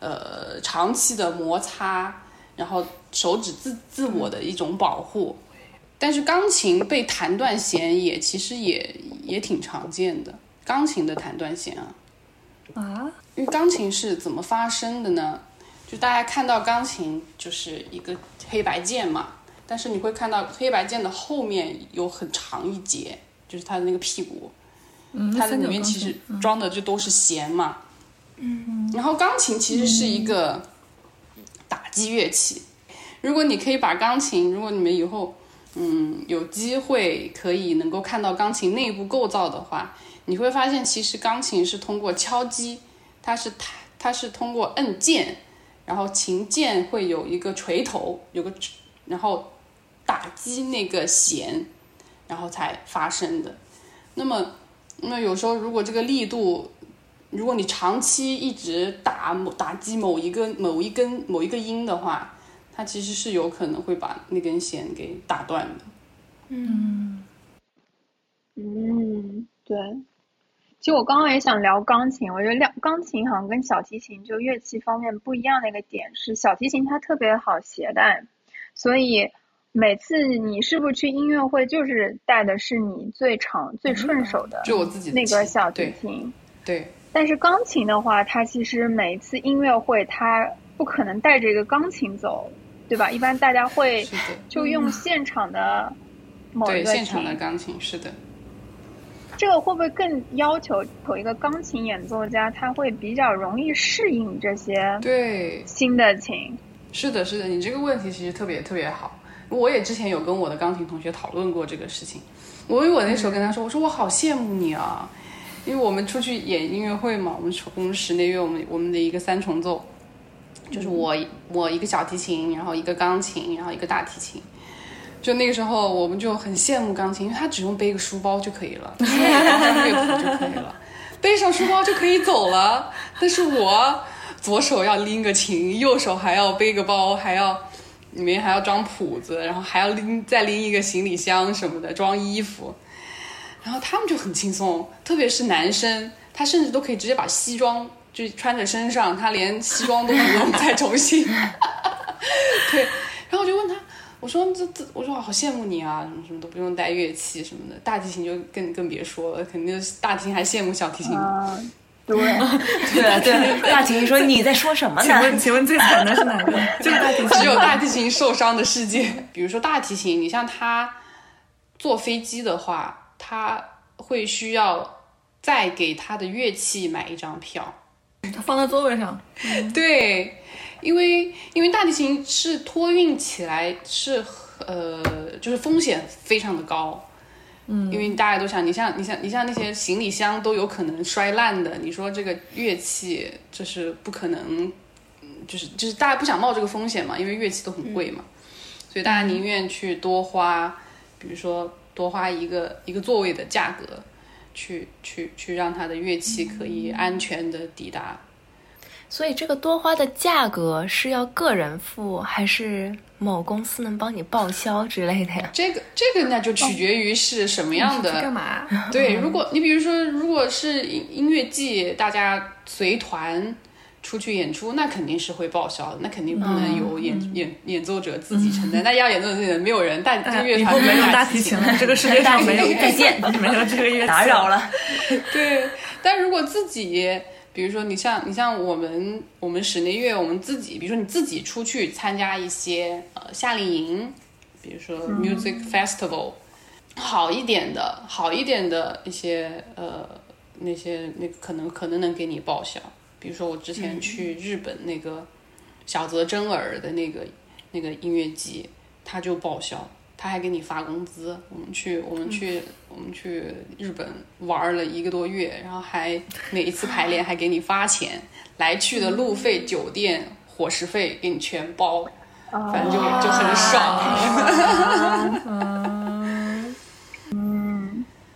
呃长期的摩擦，然后手指自自我的一种保护。但是钢琴被弹断弦也其实也也挺常见的，钢琴的弹断弦啊，啊，因为钢琴是怎么发声的呢？就大家看到钢琴就是一个黑白键嘛，但是你会看到黑白键的后面有很长一节，就是它的那个屁股，嗯，它的里面其实装的就都是弦嘛。嗯，然后钢琴其实是一个打击乐器。如果你可以把钢琴，如果你们以后嗯有机会可以能够看到钢琴内部构造的话，你会发现其实钢琴是通过敲击，它是它它是通过摁键，然后琴键会有一个锤头，有个然后打击那个弦，然后才发声的。那么，那有时候如果这个力度，如果你长期一直打打击某一个某一根某一个音的话，它其实是有可能会把那根弦给打断的。嗯嗯，对。其实我刚刚也想聊钢琴，我觉得两钢琴好像跟小提琴就乐器方面不一样的一个点是，小提琴它特别好携带，所以每次你是不是去音乐会，就是带的是你最长最顺手的就我自己的那个小提对琴。对，但是钢琴的话，它其实每一次音乐会，它不可能带着一个钢琴走，对吧？一般大家会，就用现场的某一对，个现场的。钢琴是的。这个会不会更要求有一个钢琴演奏家，他会比较容易适应这些对，新的琴？是的，是的，你这个问题其实特别特别好。我也之前有跟我的钢琴同学讨论过这个事情。我因为我那时候跟他说，我说我好羡慕你啊，因为我们出去演音乐会嘛，我们我们室内乐，我们我们的一个三重奏，就是我我一个小提琴，然后一个钢琴，然后一个大提琴。就那个时候，我们就很羡慕钢琴，因为他只用背个书包就可以了，背上乐谱就可以了，背上书包就可以走了。但是我左手要拎个琴，右手还要背个包，还要里面还要装谱子，然后还要拎再拎一个行李箱什么的装衣服。然后他们就很轻松，特别是男生，他甚至都可以直接把西装就穿在身上，他连西装都不用再重新。[laughs] 对，然后我就问他，我说这这，我说好羡慕你啊，什么什么都不用带乐器什么的，大提琴就更更别说了，肯定大提琴还羡慕小提琴。嗯，对，[laughs] 对对，大提琴说你在说什么呢请问，请问最惨的是哪个？[laughs] 就是大提琴。只有大提琴受伤的世界。比如说大提琴，你像他坐飞机的话，他会需要再给他的乐器买一张票。它放在座位上，[laughs] 对，因为因为大提琴是托运起来是呃，就是风险非常的高。嗯，因为大家都想，你像你像你像那些行李箱都有可能摔烂的，你说这个乐器就是不可能，嗯就是就是大家不想冒这个风险嘛，因为乐器都很贵嘛，所以大家宁愿去多花，比如说多花一个一个座位的价格，去去去让他的乐器可以安全的抵达。所以这个多花的价格是要个人付，还是某公司能帮你报销之类的呀？这个这个那就取决于是什么样的。干嘛？对，如果你比如说，如果是音音乐季，大家随团出去演出，那肯定是会报销的，那肯定不能由演、演演奏者自己承担。那要演奏者自己的没有人，但这个乐团没有大提提琴了，这个世界上 [laughs] 没有再见 [laughs] 没有这个乐器，打扰。了。[laughs] 对，但如果自己，比如说你像你像我们我们室内乐，我们自己，比如说你自己出去参加一些呃夏令营，比如说 music festival，、好一点的好一点的一些呃那些那个可能可能能给你报销，比如说我之前去日本那个小泽征尔的那个那个音乐季，他就报销。他还给你发工资，我们去，我们去，我们去日本玩了一个多月，然后还每一次排练还给你发钱，来去的路费、酒店、伙食费给你全包，反正就就很爽。[laughs]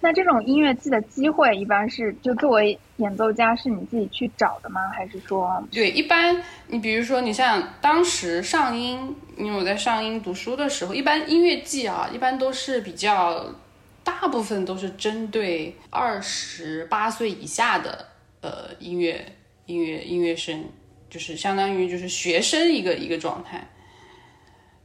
那这种音乐季的机会一般是就作为演奏家是你自己去找的吗？还是说对，一般你比如说，你像当时上音，因为我在上音读书的时候，一般音乐季啊，一般都是比较，大部分都是针对二十八岁以下的呃音乐音乐音乐生，就是相当于就是学生一个一个状态。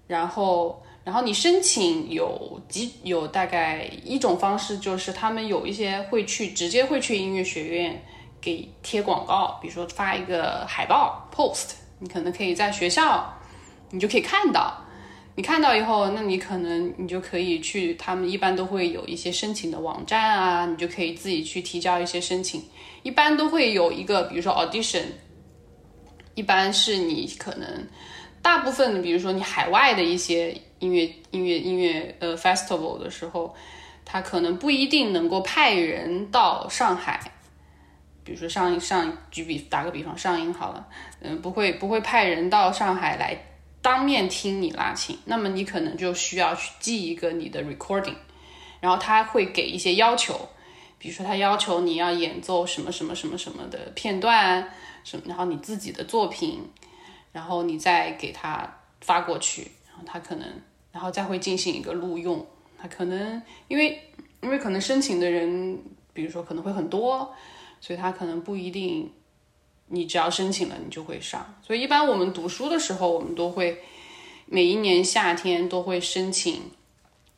然后，然后你申请有几有大概一种方式，就是他们有一些会去直接会去音乐学院给贴广告，比如说发一个海报 post，你可能可以在学校，你就可以看到。你看到以后，那你可能你就可以去，他们一般都会有一些申请的网站啊，你就可以自己去提交一些申请。一般都会有一个，比如说 audition，一般是你可能大部分，比如说你海外的一些音乐音乐音乐呃 festival 的时候，他可能不一定能够派人到上海。比如说上上举比打个比方，上音好了，嗯，不会不会派人到上海来当面听你拉琴，那么你可能就需要去记一个你的 recording，然后他会给一些要求，比如说他要求你要演奏什么什么什么什么的片段，什么，然后你自己的作品，然后你再给他发过去，然后他可能，然后再会进行一个录用，他可能因为因为可能申请的人，比如说可能会很多。所以他可能不一定，你只要申请了，你就会上。所以一般我们读书的时候，我们都会每一年夏天都会申请，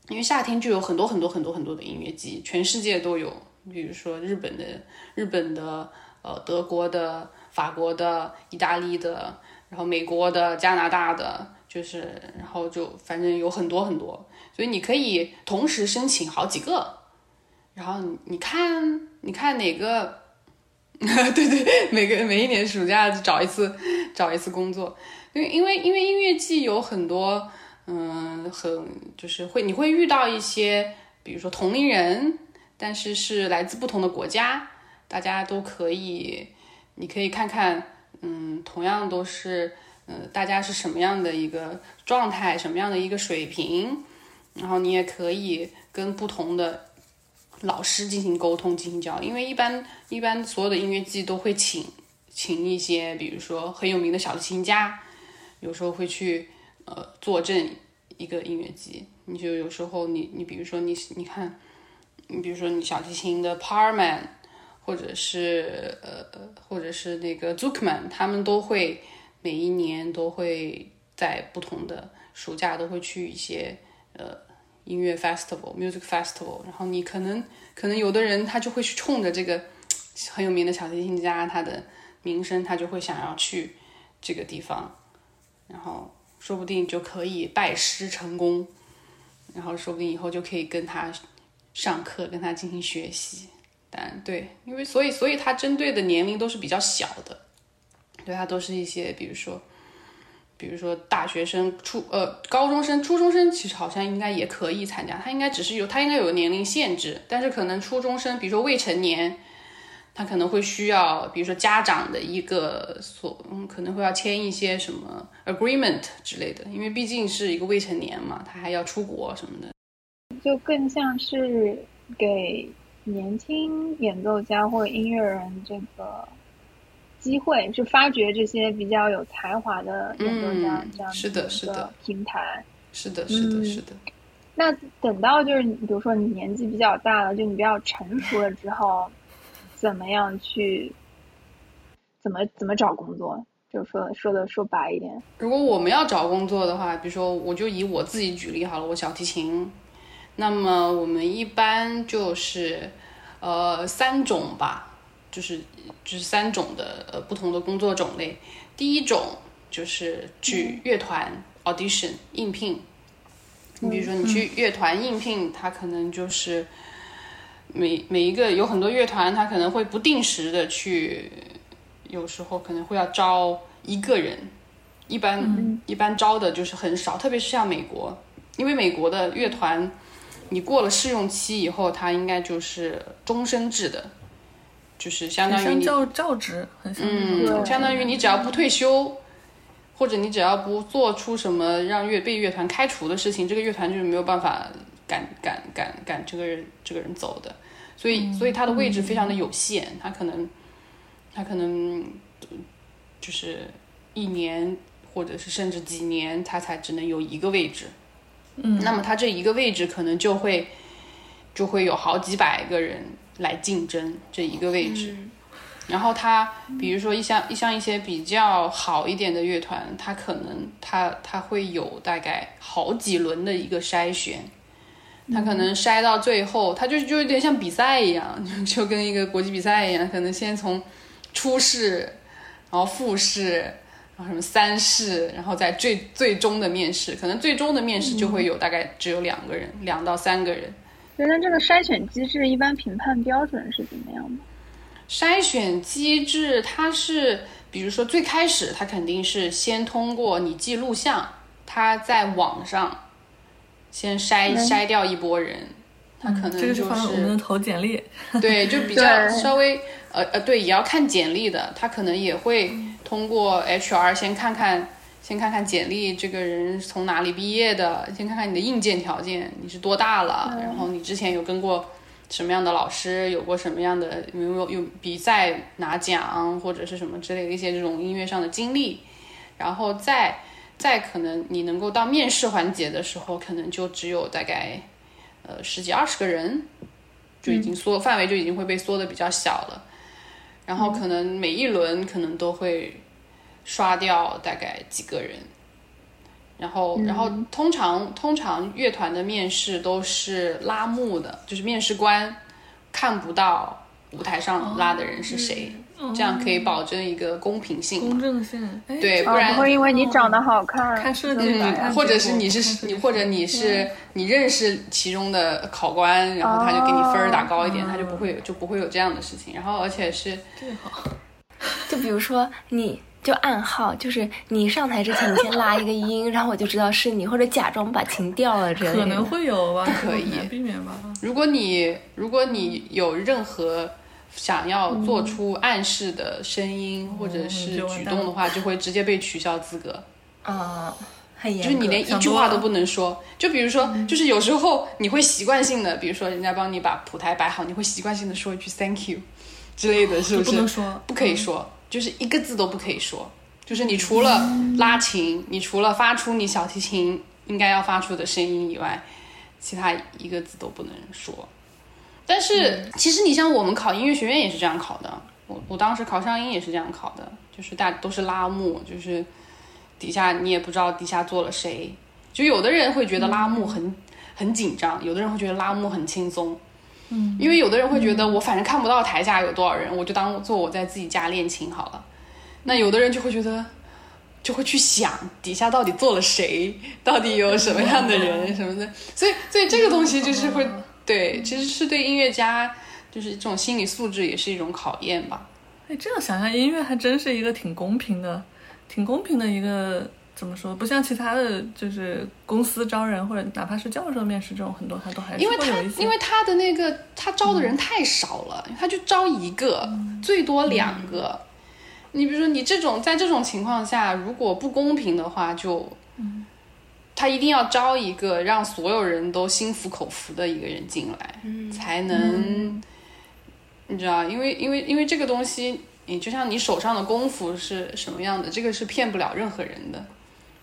因为夏天就有很多很多很多很多的音乐季，全世界都有。比如说日本的、日本的、呃德国的、法国的、意大利的，然后美国的、加拿大的，就是然后就反正有很多很多，所以你可以同时申请好几个，然后你看你看哪个。[laughs] 对对，每个每一年暑假找一次，找一次工作，因为因为因为音乐季有很多，嗯，很就是会你会遇到一些，比如说同龄人，但是是来自不同的国家，大家都可以，你可以看看，嗯，同样都是，嗯，大家是什么样的一个状态，什么样的一个水平，然后你也可以跟不同的。老师进行沟通、进行交流，因为一般一般所有的音乐季都会请请一些，比如说很有名的小提琴家，有时候会去呃坐镇一个音乐季。你就有时候你你比如说你你看，你比如说你小提琴的 Parman，或者是呃或者是那个 Zuckman，他们都会每一年都会在不同的暑假都会去一些呃音乐 festival、music festival，然后你可能可能有的人他就会去冲着这个很有名的小提琴家他的名声，他就会想要去这个地方，然后说不定就可以拜师成功，然后说不定以后就可以跟他上课，跟他进行学习。但对，因为所以所以他针对的年龄都是比较小的，对他都是一些比如说。比如说大学生、初呃高中生、初中生，其实好像应该也可以参加。他应该只是有，他应该有年龄限制，但是可能初中生，比如说未成年，他可能会需要，比如说家长的一个所，嗯，可能会要签一些什么 agreement 之类的，因为毕竟是一个未成年嘛，他还要出国什么的。就更像是给年轻演奏家或者音乐人这个。机会是发掘这些比较有才华的演奏家，这样是的，是的平台，是的，是的，是的。那等到就是，比如说你年纪比较大了，就你比较成熟了之后，怎么样去，怎么怎么找工作？就说说的说白一点，如果我们要找工作的话，比如说我就以我自己举例好了，我小提琴，那么我们一般就是呃三种吧。就是就是三种的呃不同的工作种类，第一种就是去乐团 audition 应聘，你比如说你去乐团应聘，他可能就是每每一个有很多乐团，他可能会不定时的去，有时候可能会要招一个人，一般一般招的就是很少，特别是像美国，因为美国的乐团你过了试用期以后，它应该就是终身制的。就是相当于你教教职，嗯，相当于你只要不退休，或者你只要不做出什么让乐被乐团开除的事情，这个乐团就是没有办法赶赶赶赶这个人这个人走的。所以，所以他的位置非常的有限，他可能他可能就是一年或者是甚至几年，他才只能有一个位置。嗯，那么他这一个位置可能就会就会有好几百个人。来竞争这一个位置，然后他比如说一像一像一些比较好一点的乐团，他可能他他会有大概好几轮的一个筛选，他可能筛到最后，他就就有点像比赛一样，[laughs] 就跟一个国际比赛一样，可能先从初试，然后复试，然后什么三试，然后在最最终的面试，可能最终的面试就会有大概只有两个人，两到三个人。那这个筛选机制一般评判标准是怎么样的？筛选机制它是，比如说最开始它肯定是先通过你记录像，它在网上先筛筛掉一波人，他可能就是我们投简历，对，就比较稍微呃呃对，也要看简历的，他可能也会通过 HR 先看看。先看看简历，这个人从哪里毕业的？先看看你的硬件条件，你是多大了？然后你之前有跟过什么样的老师？有过什么样的有没有有比赛拿奖或者是什么之类的一些这种音乐上的经历？然后再再可能你能够到面试环节的时候，可能就只有大概呃十几二十个人，就已经缩范围就已经会被缩的比较小了。然后可能每一轮可能都会。刷掉大概几个人，然后，然后通常通常乐团的面试都是拉幕的，就是面试官看不到舞台上拉的人是谁，这样可以保证一个公平性、公正性。对，不然不会因为你长得好看，看设计，或者是你是你，或者你是你认识其中的考官，然后他就给你分儿打高一点，他就不会有就不会有这样的事情。然后，而且是最好，[laughs] 就比如说你。就暗号，就是你上台之前，你先拉一个音，然后我就知道是你，或者假装把琴掉了之类的。可能会有吧，不可以避免吧。如果你如果你有任何想要做出暗示的声音或者是举动的话，就会直接被取消资格。啊，很严就是你连一句话都不能说。就比如说，就是有时候你会习惯性的，比如说人家帮你把谱台摆好，你会习惯性的说一句 “thank you” 之类的，是不是？不能说，不可以说。就是一个字都不可以说，就是你除了拉琴，你除了发出你小提琴应该要发出的声音以外，其他一个字都不能说。但是其实你像我们考音乐学院也是这样考的，我我当时考上音也是这样考的，就是大都是拉幕，就是底下你也不知道底下坐了谁，就有的人会觉得拉幕很、很紧张，有的人会觉得拉幕很轻松。嗯，因为有的人会觉得我反正看不到台下有多少人，我就当做我在自己家练琴好了。那有的人就会觉得，就会去想底下到底坐了谁，到底有什么样的人什么的。所以，所以这个东西就是会对，其实是对音乐家就是这种心理素质也是一种考验吧。哎，这样想想，音乐还真是一个挺公平的、挺公平的一个怎么说？不像其他的就是公司招人或者哪怕是教授面试这种，很多他都还是因为。因为他的那个他招的人太少了，他就招一个，最多两个。你比如说你这种在这种情况下，如果不公平的话，就，他一定要招一个让所有人都心服口服的一个人进来，才能，你知道，因为因为因为这个东西，你就像你手上的功夫是什么样的，这个是骗不了任何人的。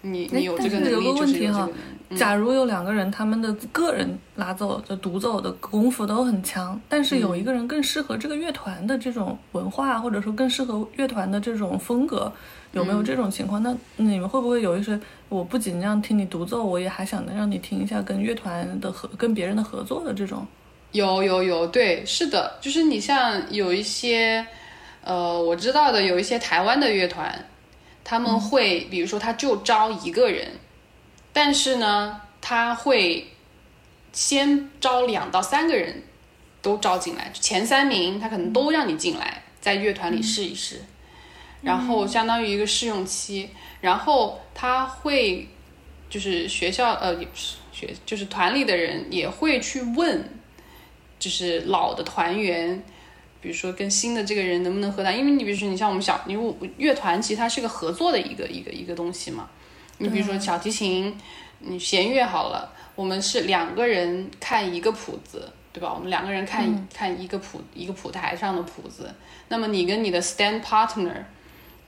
你你有这个能力，就是个问题哈有这个能力。嗯假如有两个人，他们的个人拉奏的独奏的功夫都很强，但是有一个人更适合这个乐团的这种文化，或者说更适合乐团的这种风格，有嗯没有这种情况？那你们会不会有一些，我不仅让听你独奏，我也还想让你听一下跟乐团的合、跟别人的合作的这种？有有有，对，是的，就是你像有一些，呃，我知道的有一些台湾的乐团，他们会，比如说他就招一个人，但是呢，他会先招两到三个人都招进来，前三名他可能都让你进来，在乐团里试一试，然后相当于一个试用期，然后他会就是学校呃也不是学就是团里的人也会去问。就是老的团员，比如说跟新的这个人能不能合谈？因为你比如说你像我们小，因为我乐团其实它是个合作的一个一个一个东西嘛。你比如说小提琴，你弦乐好了，我们是两个人看一个谱子，对吧？我们两个人看、看一个谱一个谱台上的谱子。那么你跟你的 stand partner，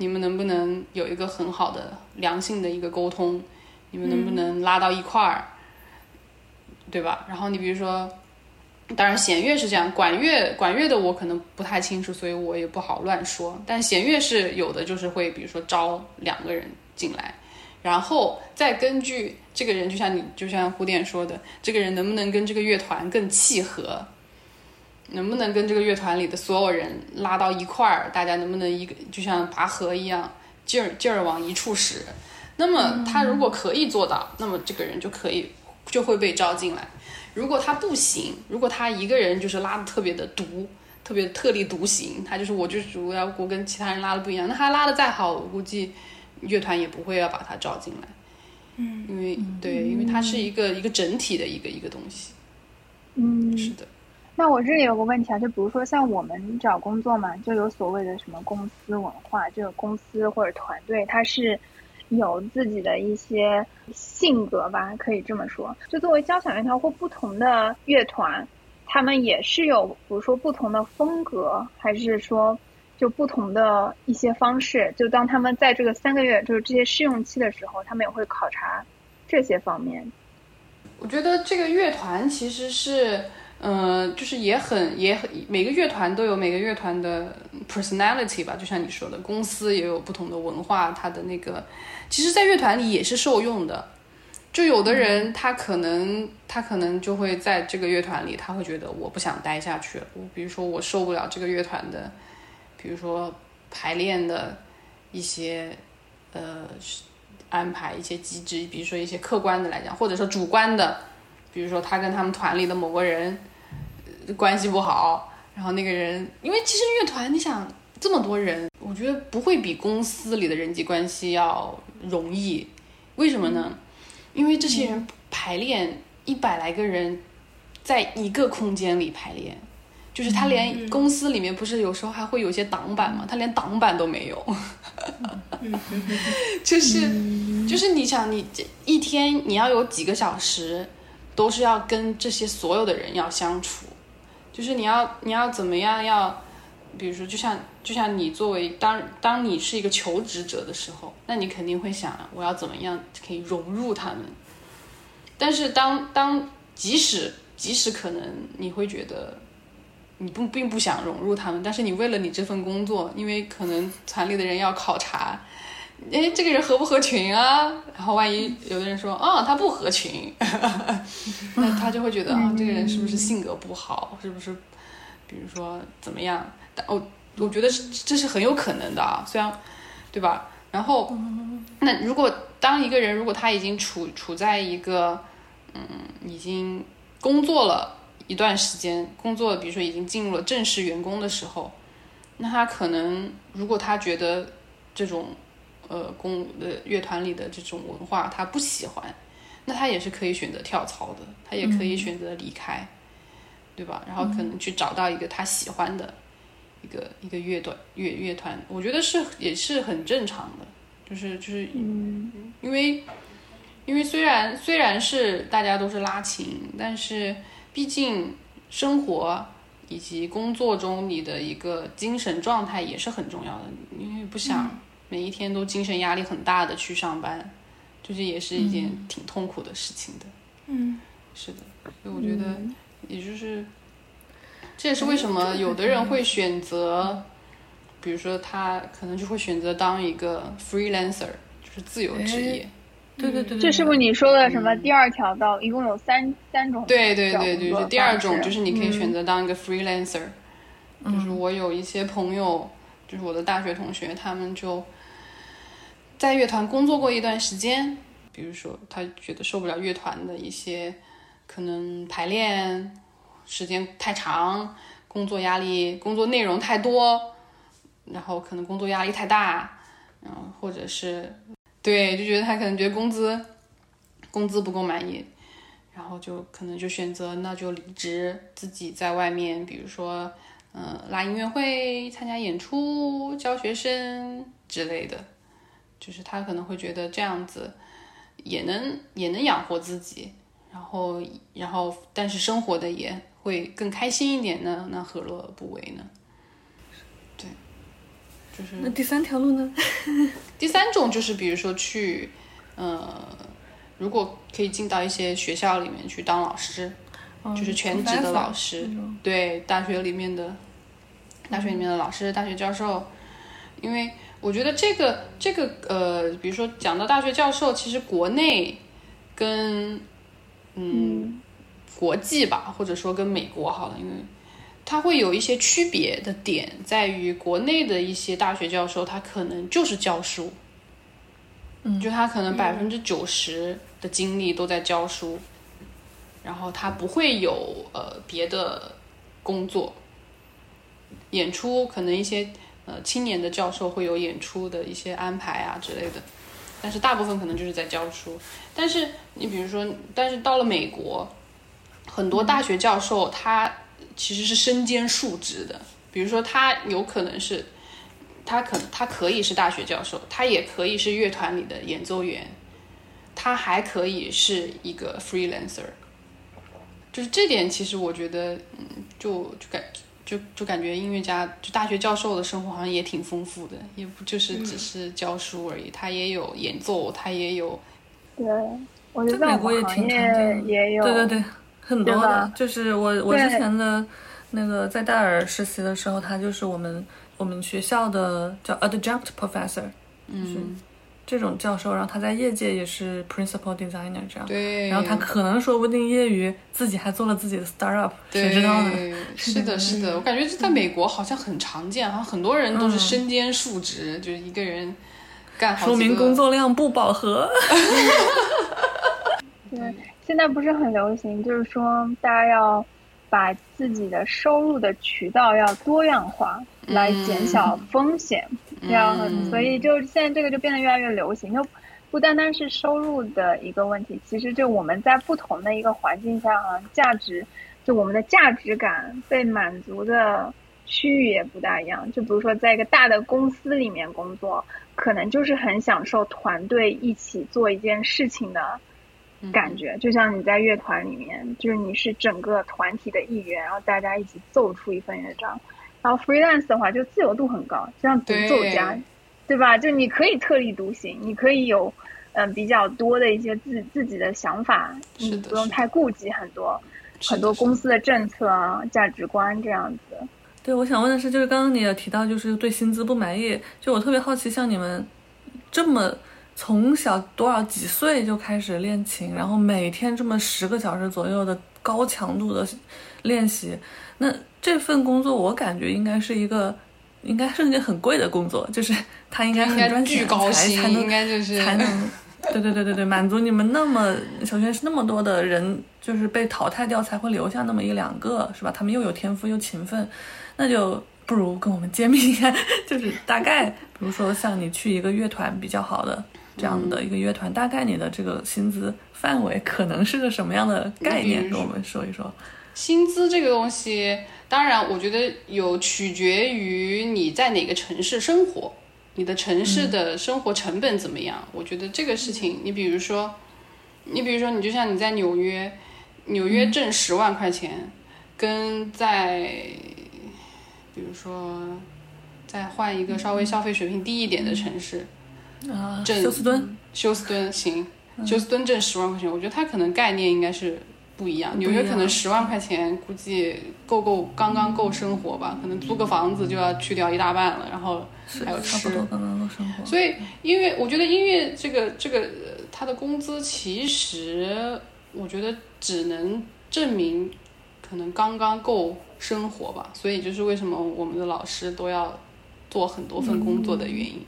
你们能不能有一个很好的良性的一个沟通？你们能不能拉到一块儿？对吧？然后你比如说。当然，弦乐是这样，管乐管乐的我可能不太清楚，所以我也不好乱说。但弦乐是有的，就是会比如说招两个人进来，然后再根据这个人，就像你就像胡点说的，这个人能不能跟这个乐团更契合，能不能跟这个乐团里的所有人拉到一块儿，大家能不能一个就像拔河一样，劲儿劲儿往一处使。那么他如果可以做到，那么这个人就可以就会被招进来。如果他不行，如果他一个人就是拉的特别的独，特别特立独行，他就是我就是我要我跟其他人拉的不一样，那他拉的再好，我估计乐团也不会要把他招进来。嗯，因为对，因为它是一个一个整体的一个一个东西。嗯，是的，那我这里有个问题啊，就比如说像我们找工作嘛，就有所谓的什么公司文化，这个公司或者团队它是有自己的一些性格吧，可以这么说。就作为交响乐团或不同的乐团，他们也是有，比如说不同的风格，还是说就不同的一些方式。就当他们在这个三个月，就是这些试用期的时候，他们也会考察这些方面。我觉得这个乐团其实是，呃，就是也很也很每个乐团都有每个乐团的 personality 吧，就像你说的，公司也有不同的文化，它的那个，其实，在乐团里也是受用的。就有的人他可能他可能就会在这个乐团里，他会觉得我不想待下去了。我比如说我受不了这个乐团的，比如说排练的一些呃安排一些机制，比如说一些客观的来讲，或者说主观的，比如说他跟他们团里的某个人、呃关系不好，然后那个人，因为其实乐团你想这么多人，我觉得不会比公司里的人际关系要容易，为什么呢？因为这些人排练一百来个人，在一个空间里排练。就是他连公司里面不是有时候还会有一些挡板嘛，他连挡板都没有，[laughs] 就是就是你想你这一天你要有几个小时，都是要跟这些所有的人要相处，就是你要你要怎么样要，比如说就像就像你作为当当你是一个求职者的时候，那你肯定会想我要怎么样可以融入他们，但是当当即使即使可能你会觉得。你不并不想融入他们，但是你为了你这份工作，因为可能团里的人要考察，哎，这个人合不合群啊？然后万一有的人说，啊，他不合群，[laughs] 那他就会觉得啊，这个人是不是性格不好？是不是，比如说怎么样？但我我觉得是这是很有可能的啊，虽然，对吧？然后，那如果当一个人如果他已经处处在一个，嗯，已经工作了一段时间，工作比如说已经进入了正式员工的时候，那他可能如果他觉得这种。呃，公呃乐团里的这种文化，他不喜欢，那他也是可以选择跳槽的，他也可以选择离开，对吧？然后可能去找到一个他喜欢的一个一个乐队乐乐团，我觉得是也是很正常的，就是就是嗯，因为因为虽然虽然是大家都是拉琴，但是毕竟生活以及工作中你的一个精神状态也是很重要的，因为不想。每一天都精神压力很大的去上班，就是也是一件挺痛苦的事情的。嗯，是的，所以我觉得，也就是，这也是为什么有的人会选择，比如说他可能就会选择当一个 freelancer，就是自由职业。对对对，这是不是你说的什么第二条道？一共有三三种。对对对对，就第二种就是你可以选择当一个 freelancer，就是我有一些朋友，就是我的大学同学，他们就。在乐团工作过一段时间，比如说他觉得受不了乐团的一些可能排练时间太长，工作压力、工作内容太多，然后可能工作压力太大，然后或者是对就觉得他可能觉得工资工资不够满意，然后就可能就选择那就离职，自己在外面，比如说嗯拉音乐会、参加演出、教学生之类的。就是他可能会觉得这样子也能也能养活自己，然后然后但是生活的也会更开心一点呢，那何乐而不为呢？对，就是那第三条路呢？[laughs] 第三种就是比如说去呃，如果可以进到一些学校里面去当老师，就是全职的老师，对，大学里面的大学里面的老师、大学教授，因为。我觉得这个这个呃，比如说讲到大学教授，其实国内跟嗯国际吧，或者说跟美国好了，因为它会有一些区别的点，在于国内的一些大学教授，他可能就是教书，嗯，就他可能百分之九十的精力都在教书，然后他不会有呃别的工作，演出可能一些。呃，青年的教授会有演出的一些安排啊之类的，但是大部分可能就是在教书。但是你比如说，但是到了美国，很多大学教授他其实是身兼数职的。比如说，他有可能是，他可他可以是大学教授，他也可以是乐团里的演奏员，他还可以是一个 freelancer。就是这点，其实我觉得，嗯，就就感。就就感觉音乐家就大学教授的生活好像也挺丰富的，也不就是只是教书而已，他也有演奏，他也有。对，我觉得美国也挺常见，也有。对对对，很多的。就是我我之前的那个在戴尔实习的时候，他就是我们我们学校的叫 adjunct professor，嗯。这种教授，然后他在业界也是 principal designer 这样，对，然后他可能说不定业余自己还做了自己的 startup，谁知道呢？[laughs] 是的，是的，[laughs] 我感觉这在美国好像很常见，好像很多人都是身兼数职，就是一个人干好说明工作量不饱和。[laughs] 对，现在不是很流行，就是说大家要把自己的收入的渠道要多样化，来减小风险。这样，所以就现在这个就变得越来越流行，就不单单是收入的一个问题，其实就我们在不同的一个环境下啊，价值就我们的价值感被满足的区域也不大一样。就比如说，在一个大的公司里面工作，可能就是很享受团队一起做一件事情的感觉，就像你在乐团里面，就是你是整个团体的一员，然后大家一起奏出一份乐章。然后 freelance 的话就自由度很高，就像独奏家，对吧？就你可以特立独行，你可以有嗯比较多的一些自自己的想法，你不用太顾及很多很多公司的政策啊、价值观这样子。对，我想问的是，就是刚刚你也提到，就是对薪资不满意，就我特别好奇，像你们这么从小多少几岁就开始练琴，然后每天这么十个小时左右的高强度的练习，那这份工作我感觉应该是一个，应该是一个很贵的工作，就是他应该很赚钱才才能应该就是才能。[laughs] 对对对对对，满足你们那么首先是那么多的人，就是被淘汰掉才会留下那么一两个，是吧？他们又有天赋又勤奋，那就不如跟我们揭秘一下，[laughs] 就是大概，比如说像你去一个乐团比较好的这样的一个乐团，大概你的这个薪资范围可能是个什么样的概念？跟我们说一说。薪资这个东西，当然我觉得有取决于你在哪个城市生活。你的城市的生活成本怎么样？我觉得这个事情，你比如说，你比如说，你就像你在纽约，纽约挣十万块钱，跟在，比如说，再换一个稍微消费水平低一点的城市，啊，休斯敦，休斯敦行，休斯敦挣十万块钱，我觉得它可能概念应该是。不一样，纽约可能十万块钱估计够够刚刚够生活吧，可能租个房子就要去掉一大半了，然后还有吃，所以音乐，我觉得音乐这个这个他的工资其实我觉得只能证明可能刚刚够生活吧，所以就是为什么我们的老师都要做很多份工作的原因。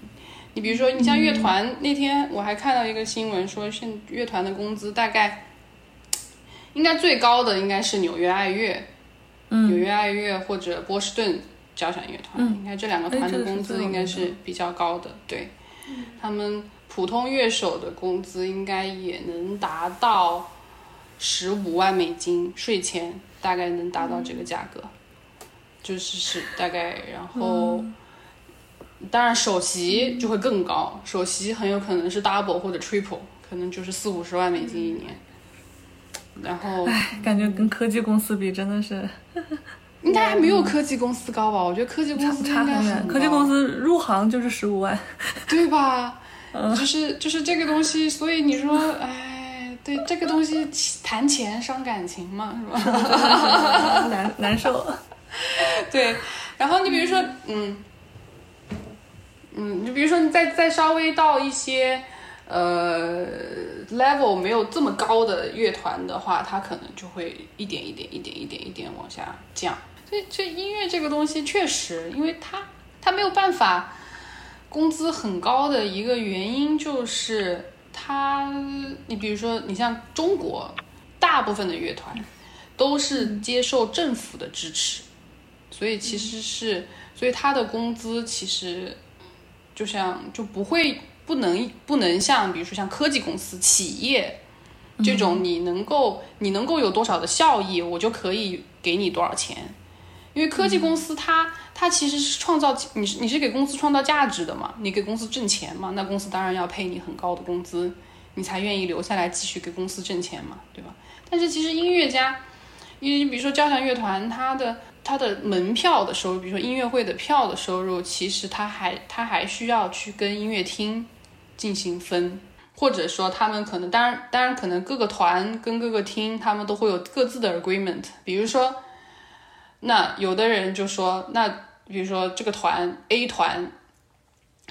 你比如说，你像乐团那天我还看到一个新闻说，现乐团的工资大概。应该最高的应该是纽约爱乐，纽约爱乐或者波士顿交响乐团，应该这两个团的工资应该是比较高的。对，他们普通乐手的工资应该也能达到十五万美金税前，大概能达到这个价格，就是是大概。然后，当然首席就会更高，首席很有可能是 double 或者 triple，可能就是四五十万美金一年。然后，唉，感觉跟科技公司比，真的是，应该还没有科技公司高吧？我觉得科技公司差很远，科技公司入行就是十五万，[laughs] 对吧？嗯就是就是这个东西，所以你说，哎，对这个东西谈钱伤感情嘛，是吧？[laughs] 难难受。[laughs] 对，然后你比如说，嗯，嗯，你比如说你再再稍微到一些。呃，level 没有这么高的乐团的话，它可能就会一点一点、一点一点、一点往下降。所以，这音乐这个东西确实，因为它它没有办法工资很高的一个原因就是它，你比如说，你像中国大部分的乐团都是接受政府的支持，所以其实是，所以它的工资其实就像就不会。不能不能像比如说像科技公司企业这种，你能够你能够有多少的效益，我就可以给你多少钱。因为科技公司它它其实是创造你是你是给公司创造价值的嘛，你给公司挣钱嘛，那公司当然要配你很高的工资，你才愿意留下来继续给公司挣钱嘛，对吧？但是其实音乐家，因为比如说交响乐团，它的它的门票的收入，比如说音乐会的票的收入，其实它还它还需要去跟音乐厅。进行分，或者说他们可能，当然，当然可能各个团跟各个厅，他们都会有各自的 agreement。比如说，那有的人就说，那比如说这个团 A 团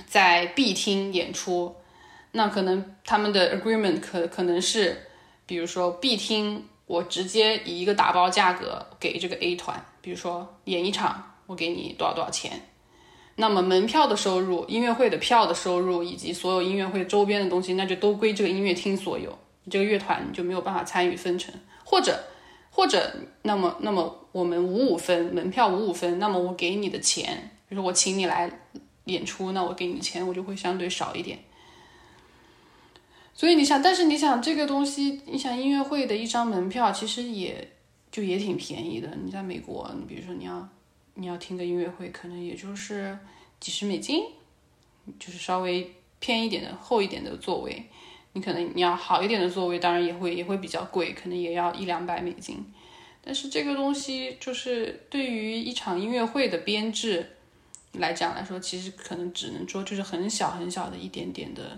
在 B 厅演出，那可能他们的 agreement 可可能是，比如说 B 厅我直接以一个打包价格给这个 A 团，比如说演一场我给你多少多少钱。那么门票的收入、音乐会的票的收入，以及所有音乐会周边的东西，那就都归这个音乐厅所有。你这个乐团你就没有办法参与分成，或者，或者，那么，那么我们五五分，门票五五分，那么我给你的钱，比如说我请你来演出，那我给你的钱我就会相对少一点。所以你想，但是你想这个东西，你想音乐会的一张门票其实也就也挺便宜的。你在美国，你比如说你要。你要听个音乐会，可能也就是几十美金，就是稍微偏一点的、厚一点的座位。你可能你要好一点的座位，当然也会也会比较贵，可能也要一两百美金。但是这个东西就是对于一场音乐会的编制来讲来说，其实可能只能说就是很小很小的一点点的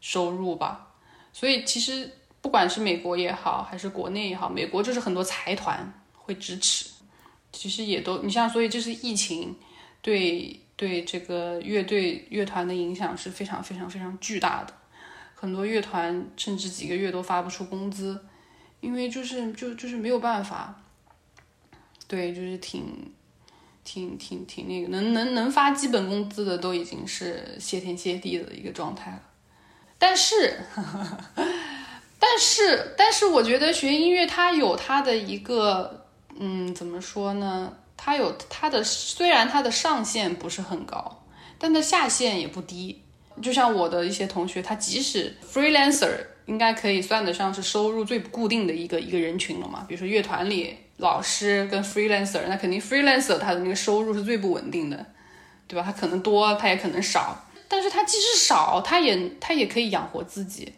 收入吧。所以其实不管是美国也好，还是国内也好，美国就是很多财团会支持。其实也都，你像，所以这是疫情对对这个乐队乐团的影响是非常非常非常巨大的。很多乐团甚至几个月都发不出工资，因为就是就就是没有办法。对，就是挺挺挺挺那个，能能能发基本工资的都已经是谢天谢地的一个状态了。但是，[laughs] 但是，但是，我觉得学音乐它有它的一个，嗯，怎么说呢？它有它的，虽然它的上限不是很高，但它下限也不低。就像我的一些同学，他即使 freelancer，应该可以算得上是收入最不固定的一个一个人群了嘛。比如说乐团里老师跟 freelancer，那肯定 freelancer 他的那个收入是最不稳定的，对吧？他可能多，他也可能少。但是他即使少，他也他也可以养活自己，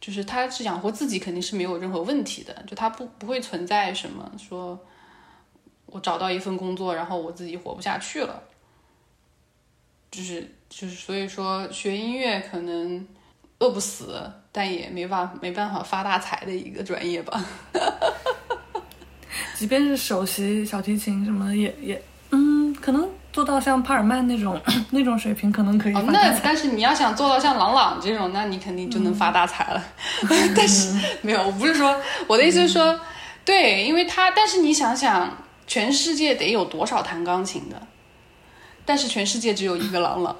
就是他是养活自己肯定是没有任何问题的，就他不不会存在什么说，我找到一份工作，然后我自己活不下去了，就是就是所以说学音乐可能饿不死，但也没办没办法发大财的一个专业吧。[laughs] 即便是首席小提琴什么也也嗯可能。做到像帕尔曼那种 [clears throat] 那种水平，可能可以。那但是你要想做到像朗朗这种，那你肯定就能发大财了。[laughs] 但是没有，我不是说我的意思是说，对，因为他，但是你想想，全世界得有多少弹钢琴的？但是全世界只有一个朗朗。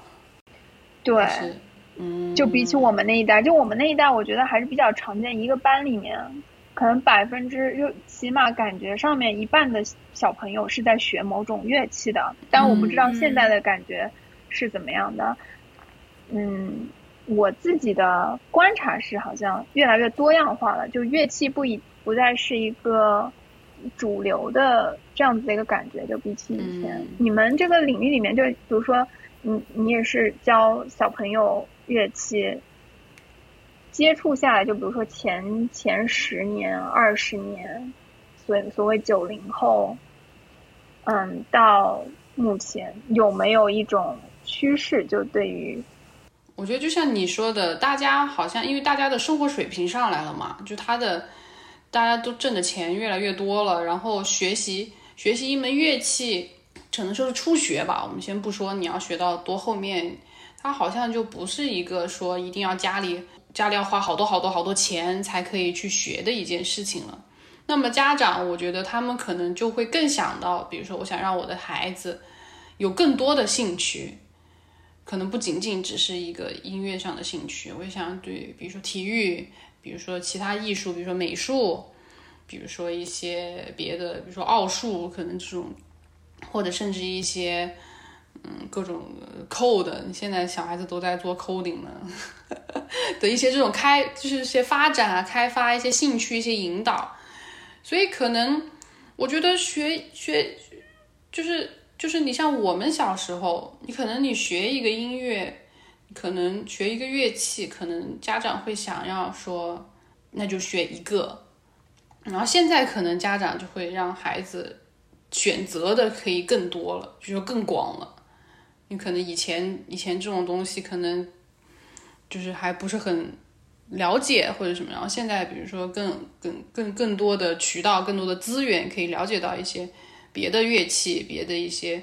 对，嗯，就比起我们那一代，就我们那一代，我觉得还是比较常见，一个班里面。可能百分之就起码感觉上面一半的小朋友是在学某种乐器的，但我不知道现在的感觉是怎么样的。嗯，我自己的观察是，好像越来越多样化了，就乐器不一不再是一个主流的这样子的一个感觉，就比起以前。你们这个领域里面，就比如说，你你也是教小朋友乐器。接触下来，就比如说前前十年、二十年，所所谓九零后，嗯，到目前有没有一种趋势？就对于，我觉得就像你说的，大家好像因为大家的生活水平上来了嘛，就他的大家都挣的钱越来越多了，然后学习学习一门乐器，只能说是初学吧。我们先不说你要学到多后面，它好像就不是一个说一定要家里。家里要花好多好多好多钱才可以去学的一件事情了。那么家长，我觉得他们可能就会更想到，比如说，我想让我的孩子有更多的兴趣，可能不仅仅只是一个音乐上的兴趣。我也想对，比如说体育，比如说其他艺术，比如说美术，比如说一些别的，比如说奥数，可能这种，或者甚至一些。嗯，各种 code，现在小孩子都在做 coding 呢，[laughs] 的一些这种开，就是一些发展啊，开发一些兴趣，一些引导。所以可能我觉得学学，就是就是你像我们小时候，你可能你学一个音乐，可能学一个乐器，可能家长会想要说，那就学一个。然后现在可能家长就会让孩子选择的可以更多了，就说更广了。你可能以前以前这种东西可能就是还不是很了解或者什么，然后现在比如说更更更更多的渠道、更多的资源，可以了解到一些别的乐器、别的一些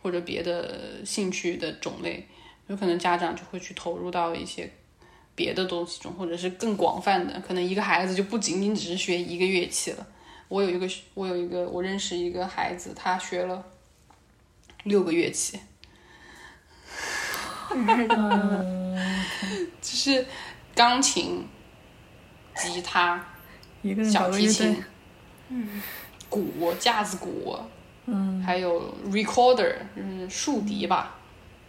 或者别的兴趣的种类，有可能家长就会去投入到一些别的东西中，或者是更广泛的，可能一个孩子就不仅仅只是学一个乐器了。我有一个我有一个我认识一个孩子，他学了六个乐器。[laughs] 就是钢琴、吉他、小提琴、嗯，鼓、架子鼓，嗯，还有 recorder，嗯竖笛吧，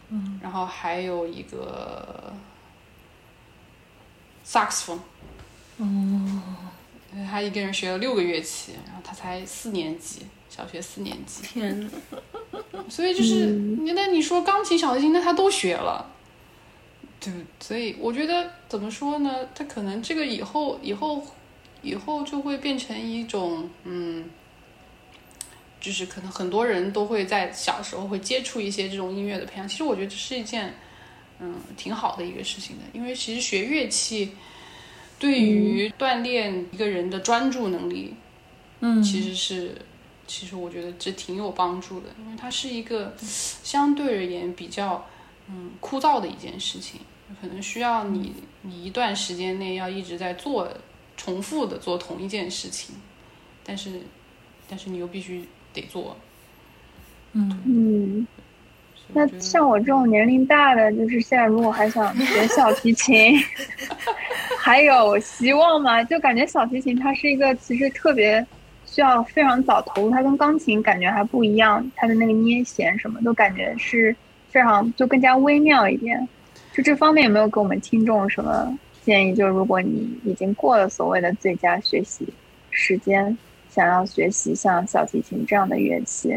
嗯，然后还有一个 saxophone，哦，他一个人学了六个乐器，然后他才四年级，小学四年级，天呐。所以就是，那你说钢琴、小提琴，那他都学了，对，所以我觉得怎么说呢？他可能这个以后、以后、以后就会变成一种，嗯，就是可能很多人都会在小时候会接触一些这种音乐的培养。其实我觉得这是一件，嗯，挺好的一个事情的，因为其实学乐器对于锻炼一个人的专注能力，嗯，其实是。其实我觉得这挺有帮助的，因为它是一个相对而言比较嗯枯燥的一件事情，可能需要你你一段时间内要一直在做重复的做同一件事情，但是但是你又必须得做。嗯，嗯，那像我这种年龄大的，就是现在如果还想 [laughs] 学小提琴，[laughs] 还有希望吗？就感觉小提琴它是一个其实特别需要非常早投入，它跟钢琴感觉还不一样，它的那个捏弦什么都感觉是非常就更加微妙一点。就这方面有没有给我们听众什么建议？就如果你已经过了所谓的最佳学习时间，想要学习像小提琴这样的乐器，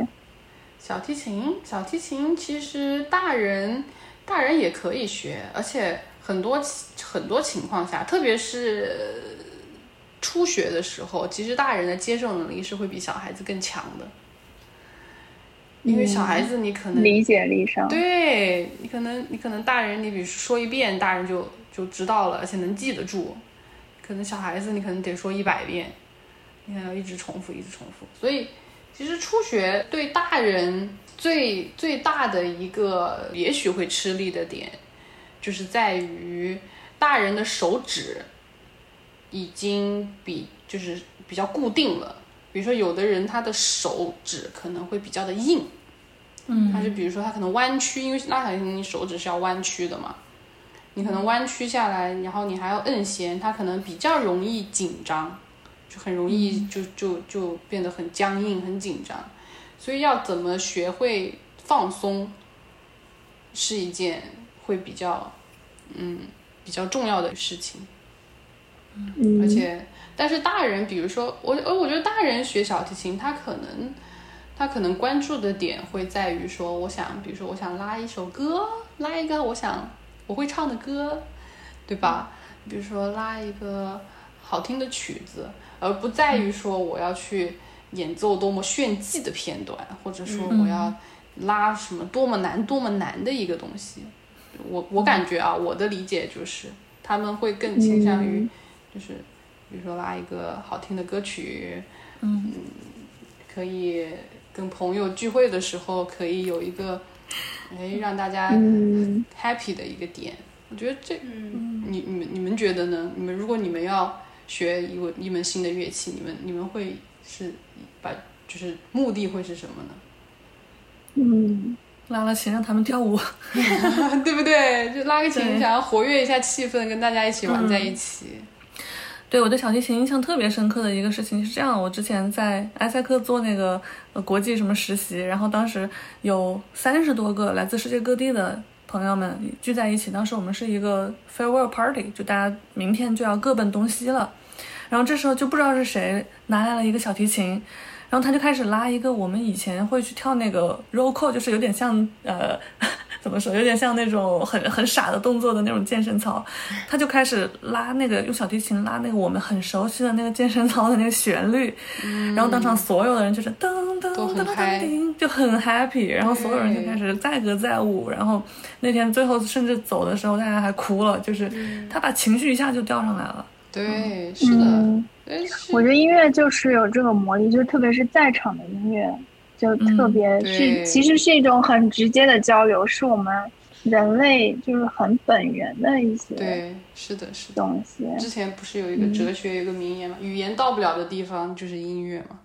小提琴，小提琴其实大人大人也可以学，而且很多很多情况下，特别是初学的时候，其实大人的接受能力是会比小孩子更强的，因为小孩子你可能理解力上，对你可能你可能大人你比如说一遍，大人就就知道了，而且能记得住。可能小孩子你可能得说一百遍，你还要一直重复，一直重复。所以其实初学对大人最最大的一个也许会吃力的点，就是在于大人的手指已经比就是比较固定了。比如说有的人他的手指可能会比较的硬。嗯，他就比如说他可能弯曲，因为拉小提琴你手指是要弯曲的嘛，你可能弯曲下来，然后你还要摁弦，他可能比较容易紧张，就很容易就就就变得很僵硬、很紧张，所以要怎么学会放松，是一件会比较嗯比较重要的事情。嗯，而且，但是大人，比如说我，呃，我觉得大人学小提琴，他可能，他可能关注的点会在于说，我想，比如说，我想拉一首歌，拉一个我想我会唱的歌，对吧？比如说拉一个好听的曲子，而不在于说我要去演奏多么炫技的片段，或者说我要拉什么多么难、多么难的一个东西。我我感觉啊，我的理解就是，他们会更倾向于。就是比如说拉一个好听的歌曲，嗯可以跟朋友聚会的时候可以有一个，哎，让大家嗯 happy 的一个点。我觉得这，你你们你们觉得呢？你们如果你们要学一个一门新的乐器，你们你们会是把就是目的会是什么呢？嗯，拉了琴让他们跳舞，[laughs] 对不对？就拉个琴，想要活跃一下气氛，跟大家一起玩在一起。对我对小提琴印象特别深刻的一个事情是这样，我之前在埃塞克做那个国际什么实习，然后当时有三十多个来自世界各地的朋友们聚在一起，当时我们是一个 farewell party，就大家明天就要各奔东西了，然后这时候就不知道是谁拿来了一个小提琴。然后他就开始拉一个我们以前会去跳那个 roll call，就是有点像呃怎么说，有点像那种很很傻的动作的那种健身操。他就开始拉那个用小提琴拉那个我们很熟悉的那个健身操的那个旋律，然后当场所有的人就是噔噔噔噔嗨噔，就很 happy，然后所有人就开始载歌载舞，然后那天最后甚至走的时候大家还哭了，就是他把情绪一下就调上来了。对，是的，嗯是我觉得音乐就是有这个魔力，就特别是在场的音乐，就特别是其实是一种很直接的交流是我们人类就是很本源的一些对是的是的之前不是有一个哲学有个名言嘛语言到不了的地方就是音乐嘛。